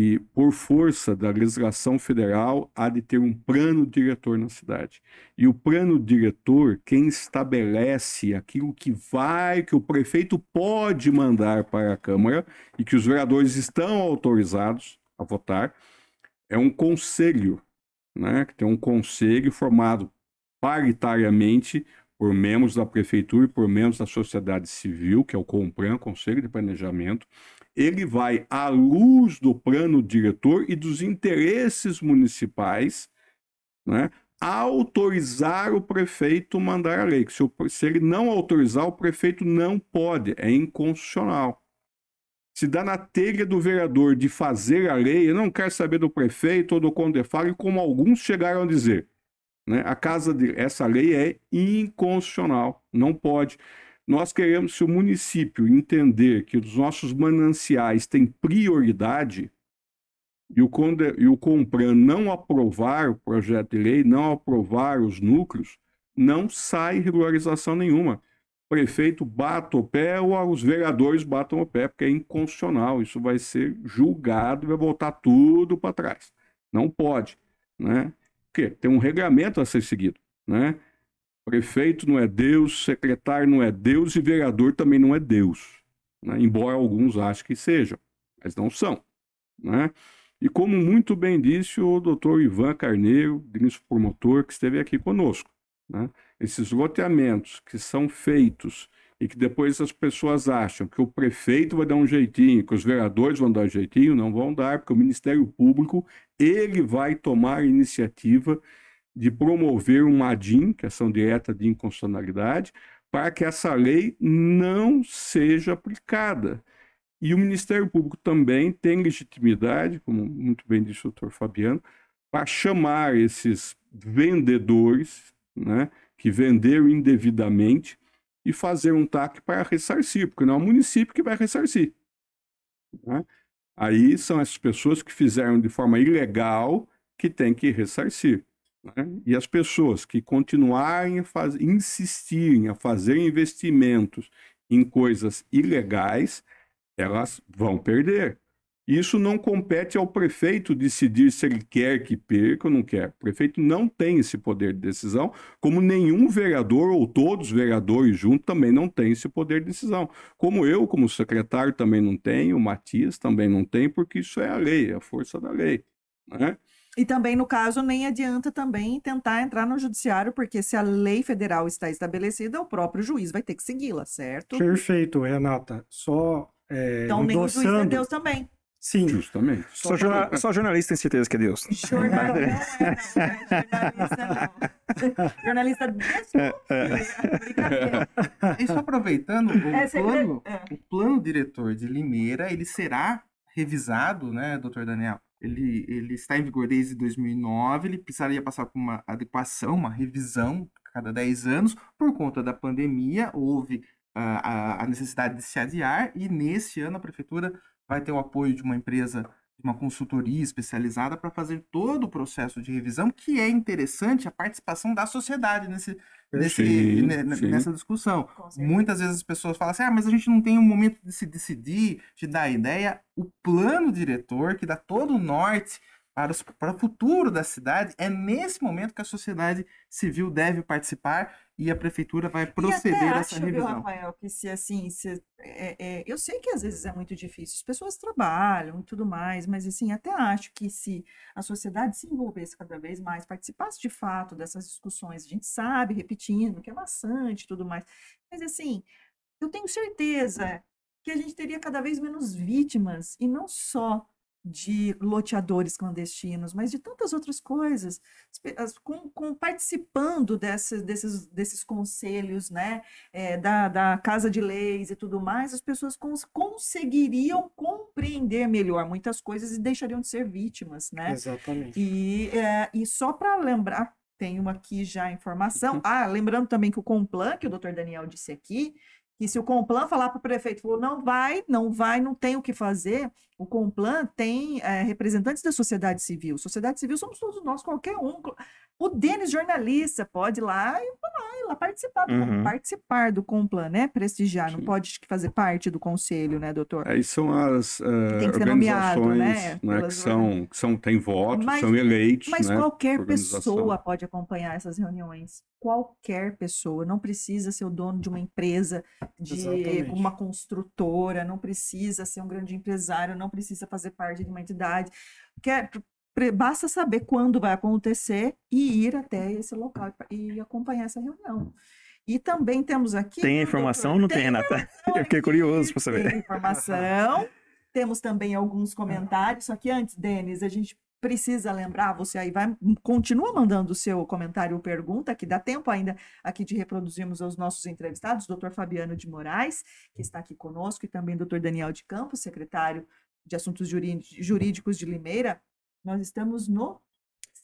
E, por força da legislação federal, há de ter um plano diretor na cidade. E o plano diretor, quem estabelece aquilo que vai, que o prefeito pode mandar para a Câmara e que os vereadores estão autorizados a votar, é um conselho, né? que tem um conselho formado paritariamente por membros da prefeitura e por membros da sociedade civil, que é o COMPRAN, Conselho de Planejamento, ele vai à luz do plano diretor e dos interesses municipais, né, autorizar o prefeito mandar a lei. Se, o, se ele não autorizar, o prefeito não pode, é inconstitucional. Se dá na telha do vereador de fazer a lei, eu não quero saber do prefeito ou do condefário, como alguns chegaram a dizer. Né? A casa de essa lei é inconstitucional, não pode. Nós queremos, se o município entender que os nossos mananciais têm prioridade e o, Conde, e o Compran não aprovar o projeto de lei, não aprovar os núcleos, não sai regularização nenhuma. O prefeito bata o pé ou os vereadores batam o pé, porque é inconstitucional. Isso vai ser julgado e vai voltar tudo para trás. Não pode. Né? Porque tem um regulamento a ser seguido. Né? Prefeito não é Deus, secretário não é Deus e vereador também não é Deus. Né? Embora alguns achem que sejam, mas não são. Né? E como muito bem disse o doutor Ivan Carneiro, ministro promotor, que esteve aqui conosco, né? esses loteamentos que são feitos e que depois as pessoas acham que o prefeito vai dar um jeitinho, que os vereadores vão dar um jeitinho, não vão dar, porque o Ministério Público ele vai tomar iniciativa de promover uma ADIM, que é ação direta de inconstitucionalidade, para que essa lei não seja aplicada. E o Ministério Público também tem legitimidade, como muito bem disse o doutor Fabiano, para chamar esses vendedores, né, que venderam indevidamente, e fazer um TAC para ressarcir, porque não é o município que vai ressarcir. Né? Aí são essas pessoas que fizeram de forma ilegal que tem que ressarcir. Né? E as pessoas que continuarem a faz... insistirem a fazer investimentos em coisas ilegais, elas vão perder. Isso não compete ao prefeito decidir se ele quer que perca ou não quer. O prefeito não tem esse poder de decisão, como nenhum vereador ou todos os vereadores juntos também não têm esse poder de decisão. Como eu, como secretário, também não tenho, o Matias também não tem, porque isso é a lei, é a força da lei. Né? E também, no caso, nem adianta também tentar entrar no judiciário, porque se a lei federal está estabelecida, o próprio juiz vai ter que segui-la, certo? Perfeito, Renata. Só é, então, nem o juiz é Deus também. Sim. Justamente. Só, só jornalista tem certeza que é Deus. Jornal, não, é, não, é, jornalista não. [LAUGHS] Jornalista é, E só aproveitando, o, é, plano, é. o plano diretor de Limeira, ele será revisado, né, doutor Daniel? Ele, ele está em vigor desde 2009, ele precisaria passar por uma adequação, uma revisão a cada 10 anos, por conta da pandemia, houve a, a necessidade de se adiar, e nesse ano a prefeitura vai ter o apoio de uma empresa uma consultoria especializada para fazer todo o processo de revisão, que é interessante a participação da sociedade nesse, nesse, Sim, ne- sim. nessa discussão. Muitas vezes as pessoas falam assim, ah, mas a gente não tem um momento de se decidir, de dar ideia. O plano diretor, que dá todo o norte para, os, para o futuro da cidade, é nesse momento que a sociedade civil deve participar e a prefeitura vai proceder e a essa acho, viu, revisão. Rafael, que se assim, se, é, é, eu sei que às vezes é muito difícil, as pessoas trabalham e tudo mais, mas assim, até acho que se a sociedade se envolvesse cada vez mais, participasse de fato dessas discussões, a gente sabe, repetindo, que é maçante e tudo mais, mas assim, eu tenho certeza que a gente teria cada vez menos vítimas, e não só de loteadores clandestinos, mas de tantas outras coisas, as com, com- participando dessas, desses, desses conselhos, né, eh, da, da Casa de Leis e tudo mais, as pessoas cons- conseguiriam compreender melhor muitas coisas e deixariam de ser vítimas, né? Exatamente. E, é, e só para lembrar, tem uma aqui já a informação. Ah, lembrando também que o Complan, que o doutor Daniel disse aqui, que se o Complan falar para o prefeito, falou, não vai, não vai, não tem o que fazer, o Complan tem é, representantes da sociedade civil. Sociedade civil somos todos nós, qualquer um. O Denis, jornalista, pode ir lá e lá participar do, Uhum. participar do Complan, né? Prestigiar, não Sim. pode fazer parte do conselho, né, doutor? Aí são as Tem que ser nomeado, organizações né, né, pelas que são, que são, têm votos, Mas- são eleitos, Mas né? qualquer pessoa pode acompanhar essas reuniões. Qualquer pessoa. Não precisa ser o dono de uma empresa, de Exatamente. uma construtora, não precisa ser um grande empresário, não precisa fazer parte de uma entidade. Quer, basta saber quando vai acontecer e ir até esse local e acompanhar essa reunião. E também temos aqui. Tem informação ou não tem, Renata? [LAUGHS] Eu fiquei curioso para saber. Tem informação. Temos também alguns comentários. Só que antes, Denis, a gente precisa lembrar, você aí vai, continua mandando o seu comentário ou pergunta, que dá tempo ainda aqui de reproduzirmos os nossos entrevistados, doutor Fabiano de Moraes, que está aqui conosco, e também doutor Daniel de Campos, secretário de Assuntos Jurí- Jurídicos de Limeira. Nós estamos no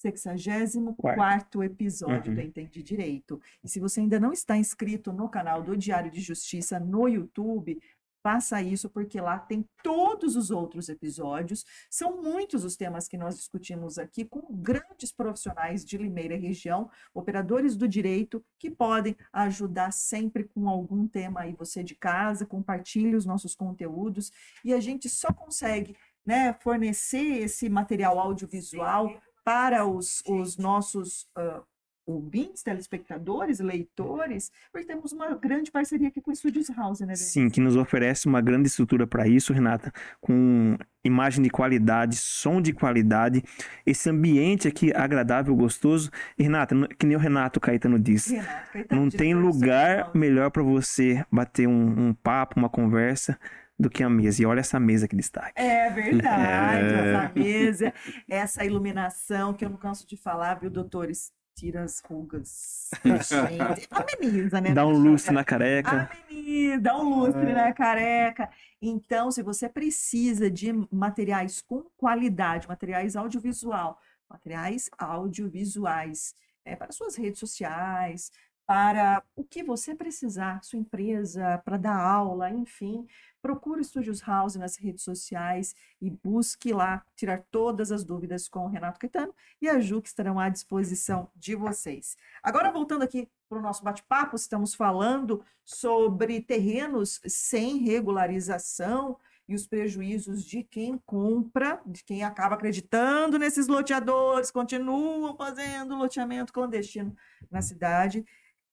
64º episódio Uhum. do Entendi Direito. E se você ainda não está inscrito no canal do Diário de Justiça no YouTube, faça isso, porque lá tem todos os outros episódios. São muitos os temas que nós discutimos aqui com grandes profissionais de Limeira e região, operadores do direito, que podem ajudar sempre com algum tema aí você de casa, compartilhe os nossos conteúdos, e a gente só consegue né, fornecer esse material audiovisual para os, os nossos ah, ouvintes, telespectadores, leitores, porque temos uma grande parceria aqui com o Studios House, né? Sim, que nos oferece uma grande estrutura para isso, Renata, com imagem de qualidade, som de qualidade, esse ambiente aqui agradável, gostoso. E, Renata, que nem o Renato Caetano disse, Renato, Caetano, não tem lugar melhor para você bater um, um papo, uma conversa do que a mesa. E olha essa mesa que destaque. É verdade, [LAUGHS] É. essa mesa, essa iluminação que eu não canso de falar, viu, doutores? Tira as rugas. Gente, [LAUGHS] ameniza, né? Dá um lustre na careca. Ameniza, dá um lustre na careca. Então, se você precisa de materiais com qualidade, materiais audiovisual, materiais audiovisuais, é, para suas redes sociais, para o que você precisar, sua empresa, para dar aula, enfim, procure o Studios House nas redes sociais e busque lá tirar todas as dúvidas com o Renato Caetano e a Ju, que estarão à disposição de vocês. Agora, voltando aqui para o nosso bate-papo, estamos falando sobre terrenos sem regularização e os prejuízos de quem compra, de quem acaba acreditando nesses loteadores, continuam fazendo loteamento clandestino na cidade.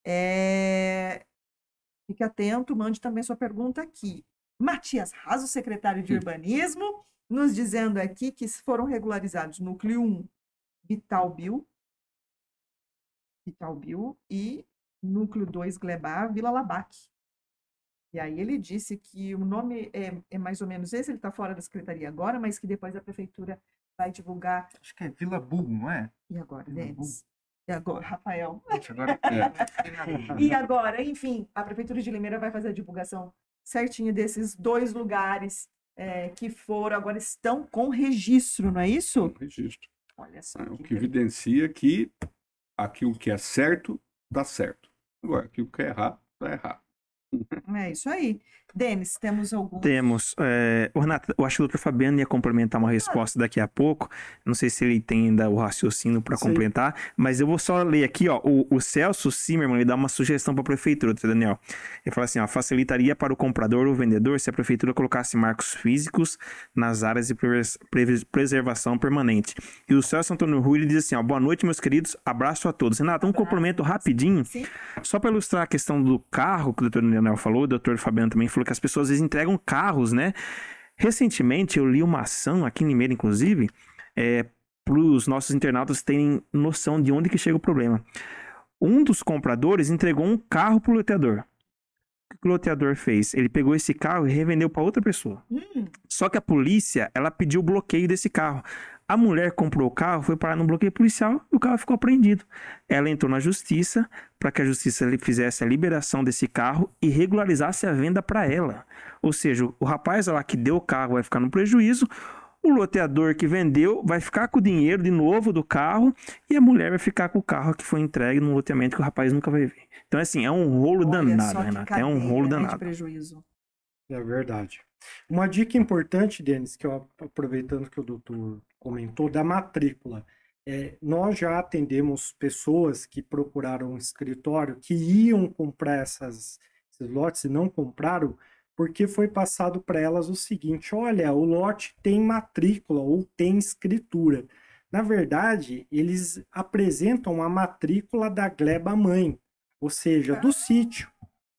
É, Fique atento, mande também sua pergunta aqui. Matias Raso, secretário de Urbanismo, nos dizendo aqui que foram regularizados Núcleo 1, Vitalbil, Vitalbil e Núcleo 2, Glebar, Vila Labac. E aí ele disse que o nome é, é mais ou menos esse, ele está fora da secretaria agora, mas que depois a prefeitura vai divulgar. Acho que é Vila Bull, não é? E agora, Vila. Denis? E agora, Rafael? Agora É. [LAUGHS] E [LAUGHS] agora, enfim, a Prefeitura de Limeira vai fazer a divulgação certinha desses dois lugares é, que foram, agora estão com registro, não é isso? Um registro. Olha só. né? O que que evidencia que aquilo que é certo, dá certo. Agora, aquilo que é errado, dá errado. É isso aí. Denis, temos algum? Temos. É... O Renato, eu acho que o Dr. Fabiano ia complementar uma resposta daqui a pouco. Não sei se ele tem ainda o raciocínio para complementar, mas eu vou só ler aqui, ó. O, o Celso Zimmermann ele dá uma sugestão para a prefeitura, Dr. Daniel. Ele fala assim: ó, facilitaria para o comprador ou vendedor se a prefeitura colocasse marcos físicos nas áreas de preservação permanente. E o Celso Antônio Rui ele diz assim: ó, boa noite, meus queridos, abraço a todos. Renato, um complemento rapidinho. Sim. Só para ilustrar a questão do carro que o doutor Daniel falou, o doutor Fabiano também falou que as pessoas às vezes entregam carros, né? Recentemente eu li uma ação aqui em Limeira, inclusive, é, para os nossos internautas terem noção de onde que chega o problema. Um dos compradores entregou um carro para o loteador. O que o loteador fez? Ele pegou esse carro e revendeu para outra pessoa. Hum, Só que a polícia, ela pediu o bloqueio desse carro. A mulher comprou o carro, foi parar no bloqueio policial e o carro ficou apreendido. Ela entrou na justiça para que a justiça lhe fizesse a liberação desse carro e regularizasse a venda para ela. Ou seja, o rapaz lá que deu o carro vai ficar no prejuízo, o loteador que vendeu vai ficar com o dinheiro de novo do carro e a mulher vai ficar com o carro que foi entregue no loteamento que o rapaz nunca vai ver. Então, assim, é um rolo olha danado, Renato. É um rolo né, danado. É verdade. Uma dica importante, Denis, que eu aproveitando que o doutor comentou, da matrícula. É, nós já atendemos pessoas que procuraram um escritório que iam comprar essas, esses lotes e não compraram, porque foi passado para elas o seguinte: olha, o lote tem matrícula ou tem escritura. Na verdade, eles apresentam a matrícula da gleba mãe, ou seja, do sítio.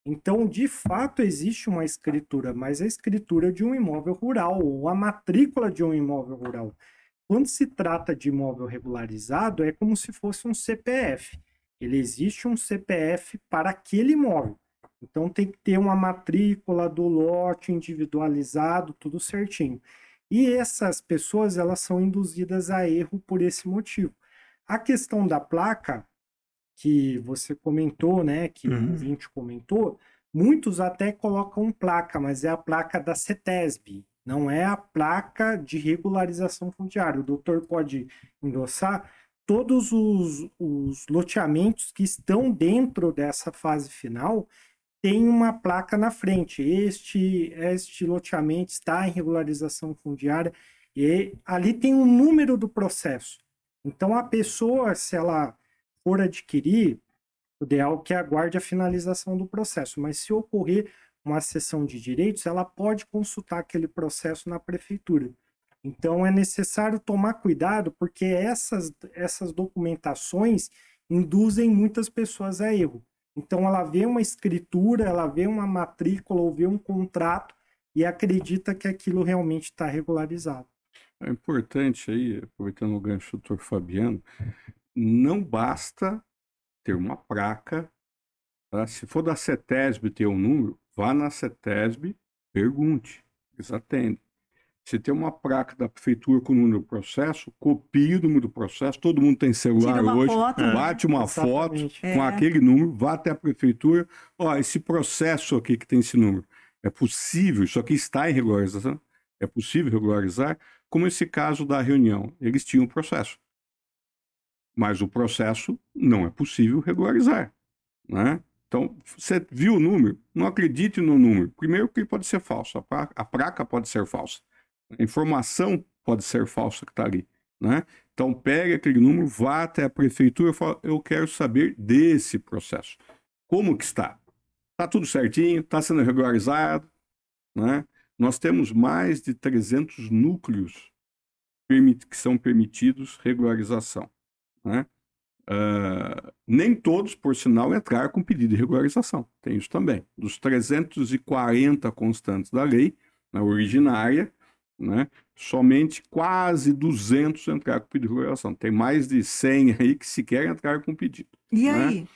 Então, de fato, existe uma escritura, mas a escritura de um imóvel rural, ou a matrícula de um imóvel rural. Quando se trata de imóvel regularizado, é como se fosse um CPF. Ele existe um CPF para aquele imóvel. Então, tem que ter uma matrícula do lote individualizado, tudo certinho. E essas pessoas, elas são induzidas a erro por esse motivo. A questão da placa, que você comentou, né, que o Uhum. ouvinte comentou, muitos até colocam placa, mas é a placa da CETESB, não é a placa de regularização fundiária. O doutor pode endossar todos os, os loteamentos que estão dentro dessa fase final tem uma placa na frente. Este, este loteamento está em regularização fundiária e ali tem o número do processo. Então a pessoa, se ela for adquirir, o ideal é que aguarde a finalização do processo, mas se ocorrer uma cessão de direitos, ela pode consultar aquele processo na prefeitura. Então é necessário tomar cuidado, porque essas, essas documentações induzem muitas pessoas a erro. Então ela vê uma escritura, ela vê uma matrícula ou vê um contrato e acredita que aquilo realmente está regularizado. É importante aí, aproveitando o gancho do doutor Fabiano, não basta ter uma placa. tá? Se for da CETESB ter um número, vá na CETESB, pergunte, eles atendem. Se tem uma placa da prefeitura com o número do processo, copie o número do processo. Todo mundo tem celular hoje. foto, né? Bate uma foto Exatamente. com É. aquele número, vá até a prefeitura. Ó, esse processo aqui que tem esse número, é possível, isso aqui está em regularização, é possível regularizar, como esse caso da reunião. Eles tinham um processo. Mas o processo não é possível regularizar. Né? Então, você viu o número, não acredite no número. Primeiro que ele pode ser falso, a placa, a placa pode ser falsa. A informação pode ser falsa que está ali. Né? Então, pegue aquele número, vá até a prefeitura e fala, eu quero saber desse processo. Como que está? Está tudo certinho? Está sendo regularizado? Né? Nós temos mais de 300 núcleos que são permitidos regularização. Né? Ah, nem todos, por sinal, entraram com pedido de regularização. Tem isso também. Dos 340 constantes da lei, na originária, né, somente quase 200 entraram com pedido de regularização. Tem mais de 100 aí que sequer entraram com pedido. E né? aí?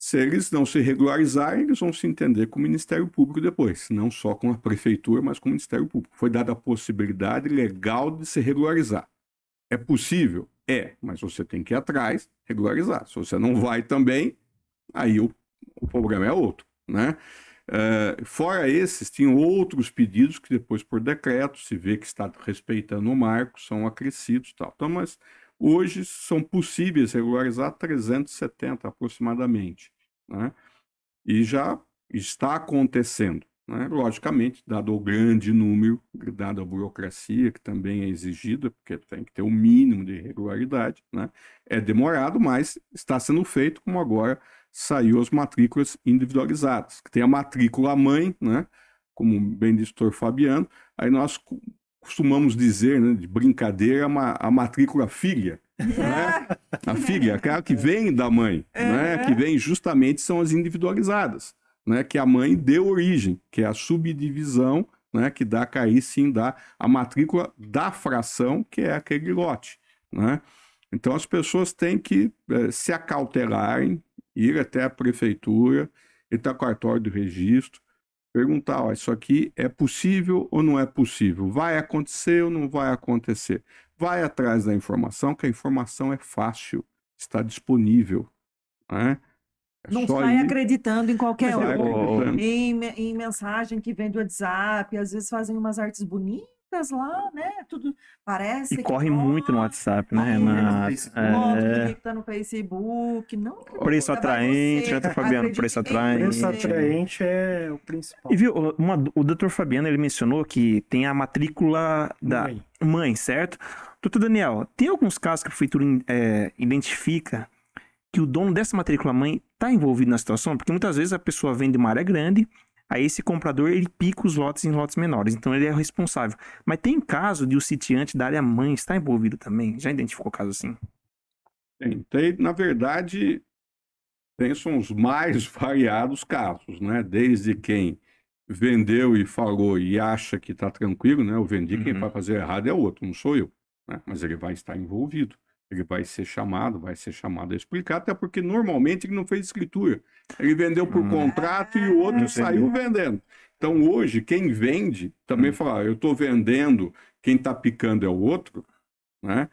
Se eles não se regularizarem, eles vão se entender com o Ministério Público depois, não só com a Prefeitura, mas com o Ministério Público. Foi dada a possibilidade legal de se regularizar. É possível? É, mas você tem que ir atrás, regularizar. Se você não vai também, aí o, o problema é outro, né? Eh, fora esses, tinham outros pedidos que depois, por decreto, se vê que está respeitando o marco, são acrescidos e tal. Então, mas hoje são possíveis regularizar 370 aproximadamente, né? E já está acontecendo. Né? Logicamente, dado o grande número, dada a burocracia que também é exigida, porque tem que ter o um mínimo de regularidade, né? é demorado, mas está sendo feito, como agora saiu as matrículas individualizadas. Tem a matrícula mãe, né? como bem disse o doutor Fabiano, aí nós costumamos dizer, né, de brincadeira, a matrícula filha. Né? [LAUGHS] A filha, aquela que vem da mãe, né? que vem justamente são as individualizadas né, que a mãe deu origem, que é a subdivisão, né, que dá aí sim dá a matrícula da fração, que é aquele lote, né? Então as pessoas têm que é, se acautelarem, ir até a prefeitura, entrar no cartório do registro, perguntar, ó, isso aqui é possível ou não é possível? Vai acontecer ou não vai acontecer? Vai atrás da informação, que a informação é fácil, está disponível, né? É não sai ir... acreditando em qualquer um. Em, em mensagem que vem do WhatsApp, às vezes fazem umas artes bonitas lá, né? Tudo parece. E corre muito no WhatsApp, né, Renato? É... que tá no Facebook. Não, preço atraente, né, Fabiano? Preço atraente. Preço atraente é o principal. E viu, uma, o doutor Fabiano ele mencionou que tem a matrícula da mãe, mãe certo? Doutor Daniel, tem alguns casos que a prefeitura é, identifica que o dono dessa matrícula mãe está envolvido na situação, porque muitas vezes a pessoa vende uma área grande, aí esse comprador ele pica os lotes em lotes menores, então ele é o responsável. Mas tem caso de o sitiante da área mãe estar envolvido também? Já identificou caso assim? Tem, tem na verdade, tem são os mais [LAUGHS] variados casos, né? Desde quem vendeu e falou e acha que está tranquilo, né? Eu vendi, uhum. quem vai fazer errado é outro, não sou eu, né? Mas ele vai estar envolvido ele vai ser chamado, vai ser chamado a explicar, até porque normalmente ele não fez escritura. Ele vendeu por hum. contrato e o outro Entendi. saiu vendendo. Então hoje, quem vende também hum. fala, ah, eu estou vendendo, quem está picando é o outro, né?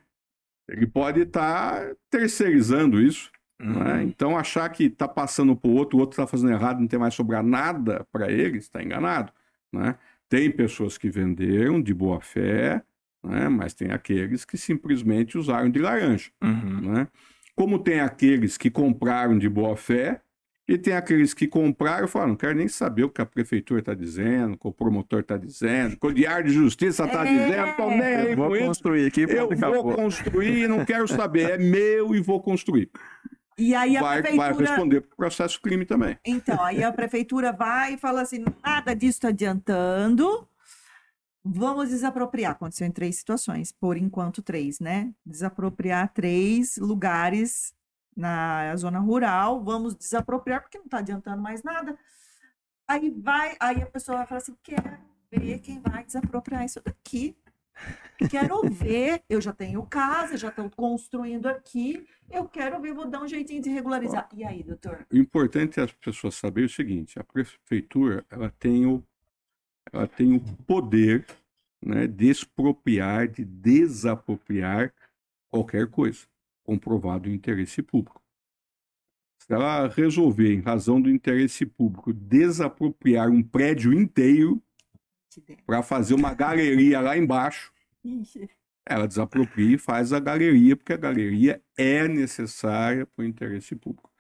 Ele pode estar tá terceirizando isso. Né? Uhum. Né? Então achar que está passando para o outro, o outro está fazendo errado, não tem mais sobrar nada para ele, está enganado. Né? Tem pessoas que venderam de boa fé, né? mas tem aqueles que simplesmente usaram de laranja. Uhum. Né? Como tem aqueles que compraram de boa fé, e tem aqueles que compraram e falaram, não quero nem saber o que a prefeitura está dizendo, o que o promotor está dizendo, o que o Diário de Justiça está é. dizendo, então nem eu vou construir aqui. Eu vou construir e não quero saber, é [LAUGHS] meu e vou construir. E aí a vai, prefeitura... vai responder para o processo crime também. Então, aí a prefeitura vai e fala assim, nada disso está adiantando, Vamos desapropriar. Aconteceu em três situações, por enquanto três, né? Desapropriar três lugares na zona rural. Vamos desapropriar porque não está adiantando mais nada. Aí vai, aí a pessoa vai falar assim: quero ver quem vai desapropriar isso daqui. Quero ver, eu já tenho casa, já estou construindo aqui, eu quero ver, vou dar um jeitinho de regularizar. E aí, doutor? O importante é as pessoas saberem o seguinte: a prefeitura ela tem o ela tem o poder né, de expropriar, de desapropriar qualquer coisa, comprovado o interesse público. Se ela resolver, em razão do interesse público, desapropriar um prédio inteiro para fazer uma galeria lá embaixo, ela desapropria e faz a galeria, porque a galeria é necessária para o interesse público.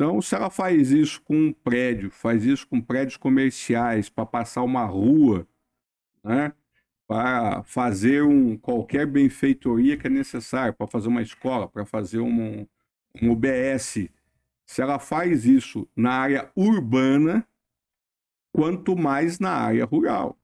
Então, se ela faz isso com um prédio, faz isso com prédios comerciais, para passar uma rua, né? para fazer um, qualquer benfeitoria que é necessário, para fazer uma escola, para fazer um, um UBS, se ela faz isso na área urbana, quanto mais na área rural.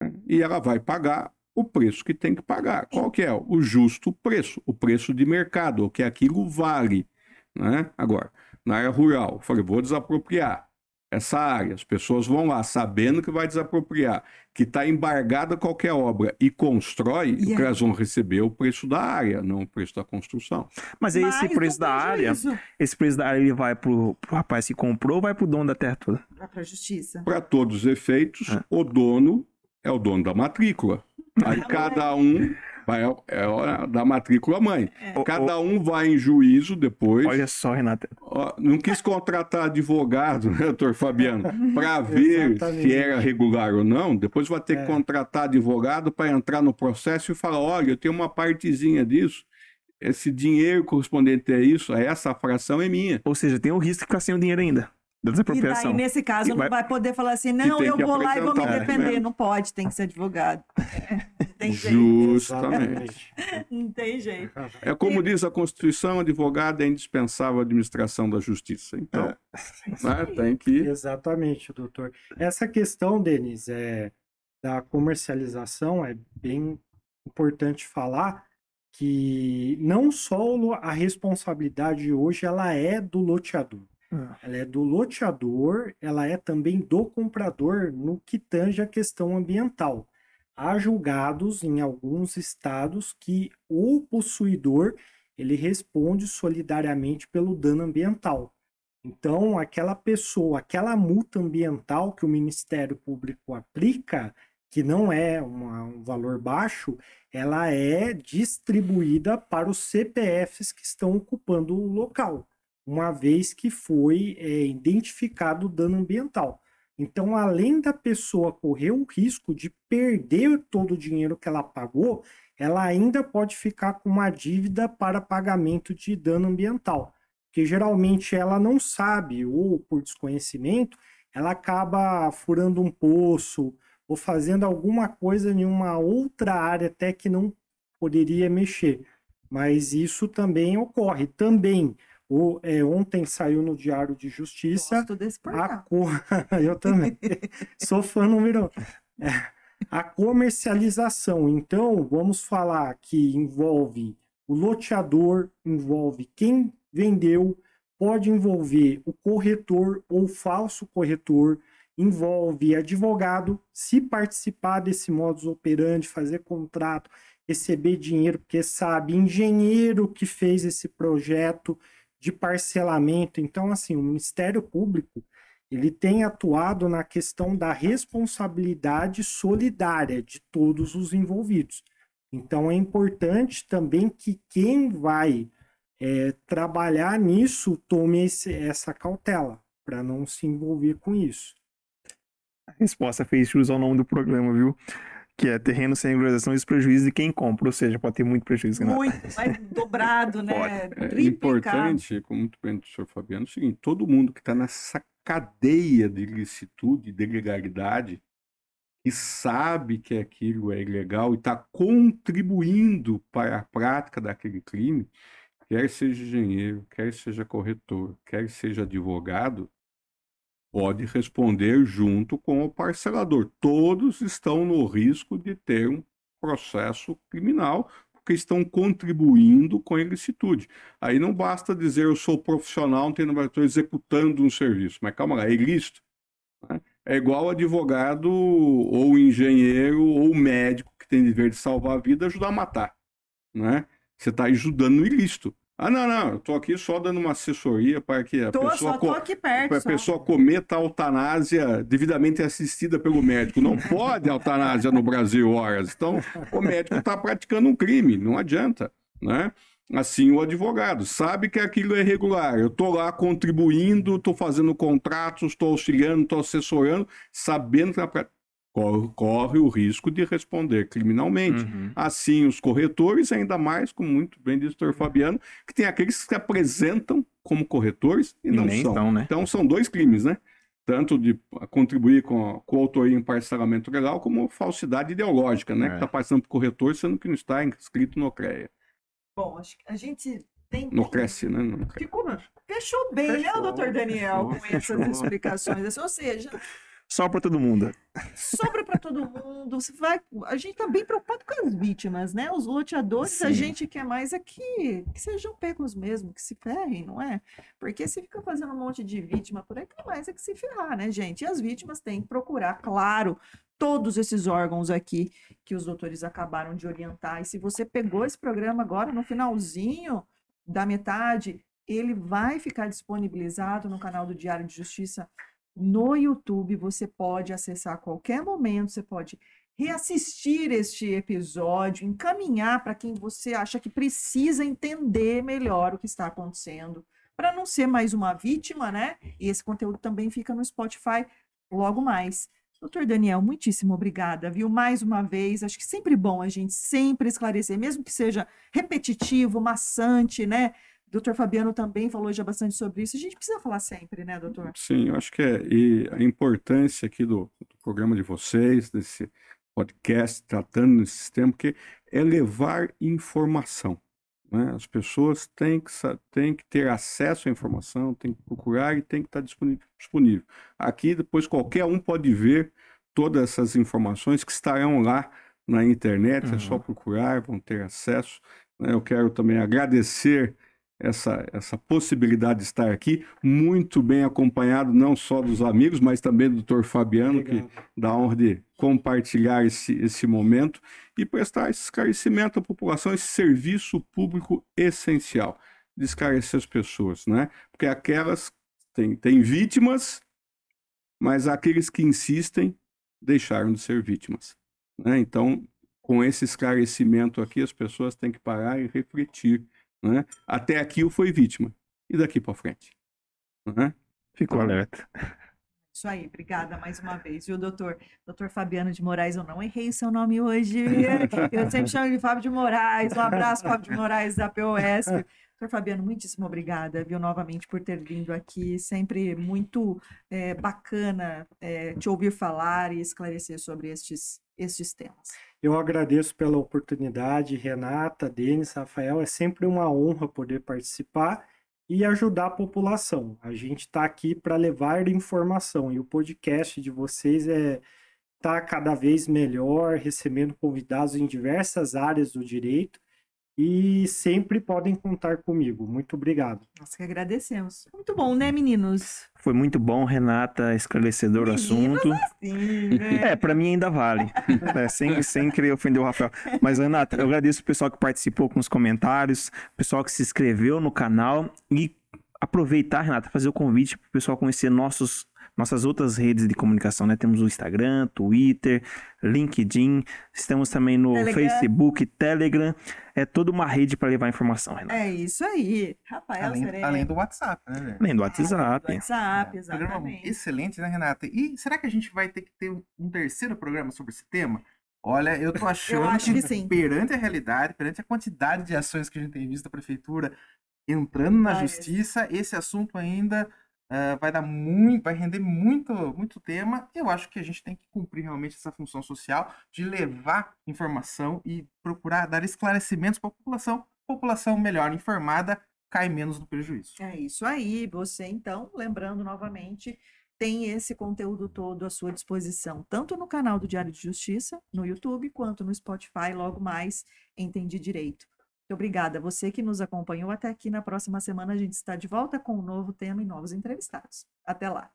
Né? E ela vai pagar o preço que tem que pagar. Qual que é? O justo preço, o preço de mercado, o que aquilo vale. Né? Agora, na área rural, falei, vou desapropriar essa área. As pessoas vão lá sabendo que vai desapropriar, que está embargada qualquer obra e constrói, yeah. o que elas vão receber é o preço da área, não o preço da construção. Mas aí esse preço da área, esse preço da área ele vai para o rapaz que comprou ou vai para o dono da terra toda? Vai para a justiça. Para todos os efeitos, é. o dono é o dono da matrícula. [LAUGHS] Aí cada um Vai, é, é da matrícula mãe. É. Cada um vai em juízo depois. Olha só, Renata. Não quis contratar advogado, [LAUGHS] né, doutor Fabiano, para [LAUGHS] ver Exatamente. se era regular ou não. Depois vai ter é. que contratar advogado para entrar no processo e falar: olha, eu tenho uma partezinha disso. Esse dinheiro correspondente a isso, a essa fração é minha. Ou seja, tem o risco de ficar sem o dinheiro ainda. Da E desapropriação. daí, nesse caso, E não vai- vai poder falar assim, não, eu vou lá e vou me apresentar, defender. né? Não pode, tem que ser advogado. É, [LAUGHS] não tem jeito. Justamente. [LAUGHS] Não tem jeito. É como diz a Constituição, advogado é indispensável à administração da justiça. Então, né, tem que. Exatamente, doutor. Essa questão, Denis, é, da comercialização é bem importante falar que não só a responsabilidade hoje ela é do loteador. Ah. Ela é do loteador, ela é também do comprador no que tange a questão ambiental. Há julgados em alguns estados que o possuidor ele responde solidariamente pelo dano ambiental. Então, aquela pessoa, aquela multa ambiental que o Ministério Público aplica, que não é uma- um valor baixo, ela é distribuída para os CPFs que estão ocupando o local, uma vez que foi é, identificado o dano ambiental. Então, além da pessoa correr o risco de perder todo o dinheiro que ela pagou, ela ainda pode ficar com uma dívida para pagamento de dano ambiental que geralmente ela não sabe, ou por desconhecimento, ela acaba furando um poço ou fazendo alguma coisa em uma outra área até que não poderia mexer. Mas isso também ocorre. Também, o, é, ontem saiu no Diário de Justiça Gosto desse a co... [LAUGHS] Eu também. [LAUGHS] Sou fã número um. É, a comercialização. Então, vamos falar que envolve o loteador, envolve quem vendeu, pode envolver o corretor ou falso corretor, envolve advogado, se participar desse modus operandi, fazer contrato, receber dinheiro, porque sabe, engenheiro que fez esse projeto de parcelamento. Então, assim, o Ministério Público ele tem atuado na questão da responsabilidade solidária de todos os envolvidos. Então, é importante também que quem vai é, trabalhar nisso tome esse- essa cautela para não se envolver com isso. A resposta fez jus ao nome do programa, viu? Que é terreno sem regularização e os prejuízos de quem compra. Ou seja, pode ter muito prejuízo, Renato. Muito, mas dobrado, né? É importante, como muito bem o senhor Fabiano, é o seguinte: todo mundo que está nessa cadeia de ilicitude, de ilegalidade, e sabe que aquilo é ilegal e está contribuindo para a prática daquele crime, quer seja engenheiro, quer seja corretor, quer seja advogado, pode responder junto com o parcelador. Todos estão no risco de ter um processo criminal porque estão contribuindo com a ilicitude. Aí não basta dizer eu sou profissional, não estou executando um serviço. Mas calma lá, é ilícito. né? É igual advogado ou engenheiro ou médico que tem dever de salvar a vida ajudar a matar. Né? Você está ajudando no ilícito. Ah, não, não, eu estou aqui só dando uma assessoria para que a Tô, pessoa só tô aqui perto. só. pessoa cometa a eutanásia devidamente assistida pelo médico. Não [LAUGHS] pode eutanásia no Brasil, horas. Então, o médico está praticando um crime, não adianta, né? Assim, o advogado sabe que aquilo é irregular. Eu estou lá contribuindo, estou fazendo contratos, estou auxiliando, estou assessorando, sabendo que na prática corre, corre o risco de responder criminalmente. Uhum. Assim, os corretores, ainda mais, como muito bem disse o doutor Fabiano, que tem aqueles que se apresentam como corretores e E não nem são. né? Então, são dois crimes, né? Tanto de contribuir com a coautoria em parcelamento legal, como falsidade ideológica, né? É. Que está passando por corretor, sendo que não está inscrito no CREA. Bom, acho que a gente tem No Cresce, né? No CREA. Ficou, né? Fechou bem, né, Fechou, doutor Daniel, com fechou, essas fechou. explicações. Ou seja, Só para todo mundo. sobra para todo mundo. Você vai, a gente está bem preocupado com as vítimas, né? Os loteadores, a Sim. gente quer mais é que, que sejam pegos mesmo, que se ferrem, não é? Porque se fica fazendo um monte de vítima por aí, quer mais é que se ferrar, né, gente? E as vítimas têm que procurar, claro, todos esses órgãos aqui que os doutores acabaram de orientar. E se você pegou esse programa agora no finalzinho da metade, ele vai ficar disponibilizado no canal do Diário de Justiça no YouTube. Você pode acessar a qualquer momento, você pode reassistir este episódio, encaminhar para quem você acha que precisa entender melhor o que está acontecendo, para não ser mais uma vítima, né? E esse conteúdo também fica no Spotify logo mais. Doutor Daniel, muitíssimo obrigada, viu? Mais uma vez, acho que sempre bom a gente sempre esclarecer, mesmo que seja repetitivo, maçante, né? Doutor Fabiano também falou já bastante sobre isso. A gente precisa falar sempre, né, doutor? Sim, eu acho que é. E a importância aqui do, do programa de vocês, desse podcast, tratando desse tema, que é levar informação. Né? As pessoas têm que, têm que ter acesso à informação, têm que procurar e têm que estar disponível. Aqui, depois, qualquer um pode ver todas essas informações que estarão lá na internet, uhum. é só uhum. procurar, vão ter acesso. Né? Eu quero também agradecer essa, essa possibilidade de estar aqui, muito bem acompanhado, não só dos amigos, mas também do doutor Fabiano, Obrigado. que dá a honra de compartilhar esse, esse momento e prestar esse esclarecimento à população, esse serviço público essencial, de esclarecer as pessoas, né? Porque aquelas têm, têm vítimas, mas aqueles que insistem deixaram de ser vítimas. Né? Então, com esse esclarecimento aqui, as pessoas têm que parar e refletir né? Até aqui o foi vítima. E daqui para frente? Né? Ficou então, alerta. Isso aí, obrigada mais uma vez, viu, doutor? Doutor Fabiano de Moraes, eu não errei seu nome hoje. [LAUGHS] Eu sempre chamo de Fábio de Moraes. Um abraço, Fábio de Moraes, da POS. Doutor Fabiano, muitíssimo obrigada, viu, novamente por ter vindo aqui. Sempre muito é, bacana é, te ouvir falar e esclarecer sobre estes, estes temas. Eu agradeço pela oportunidade, Renata, Denis, Rafael. É sempre uma honra poder participar e ajudar a população. A gente está aqui para levar informação e o podcast de vocês é tá cada vez melhor, recebendo convidados em diversas áreas do direito e sempre podem contar comigo. Muito obrigado. Nós que agradecemos. Muito bom, né, meninos? Foi muito bom, Renata, esclarecedor o assunto. Assim, né? É, para mim ainda vale. [LAUGHS] É, sem, sem querer ofender o Rafael. Mas, Renata, eu agradeço o pessoal que participou com os comentários, o pessoal que se inscreveu no canal e aproveitar, Renata, fazer o convite para o pessoal conhecer nossos nossas outras redes de comunicação, né? Temos o Instagram, Twitter, LinkedIn, estamos também no Telegram. Facebook, Telegram. É toda uma rede para levar informação, Renato. É isso aí. Rafael além, além do WhatsApp, né? Além do WhatsApp. É, do WhatsApp, exatamente. excelente, né, Renata? E será que a gente vai ter que ter um terceiro programa sobre esse tema? Olha, eu tô [LAUGHS] achando eu acho que, que sim. perante a realidade, perante a quantidade de ações que a gente tem visto da prefeitura entrando na justiça, esse assunto ainda Uh, vai dar muito, vai render muito, muito tema. Eu acho que a gente tem que cumprir realmente essa função social de levar informação e procurar dar esclarecimentos para a população. População melhor informada cai menos no prejuízo. É isso aí. Você então, lembrando novamente, tem esse conteúdo todo à sua disposição, tanto no canal do Diário de Justiça, no YouTube, quanto no Spotify, logo mais Entendi Direito. Muito obrigada. Você que nos acompanhou até aqui. Na próxima semana a gente está de volta com um novo tema e novos entrevistados. Até lá.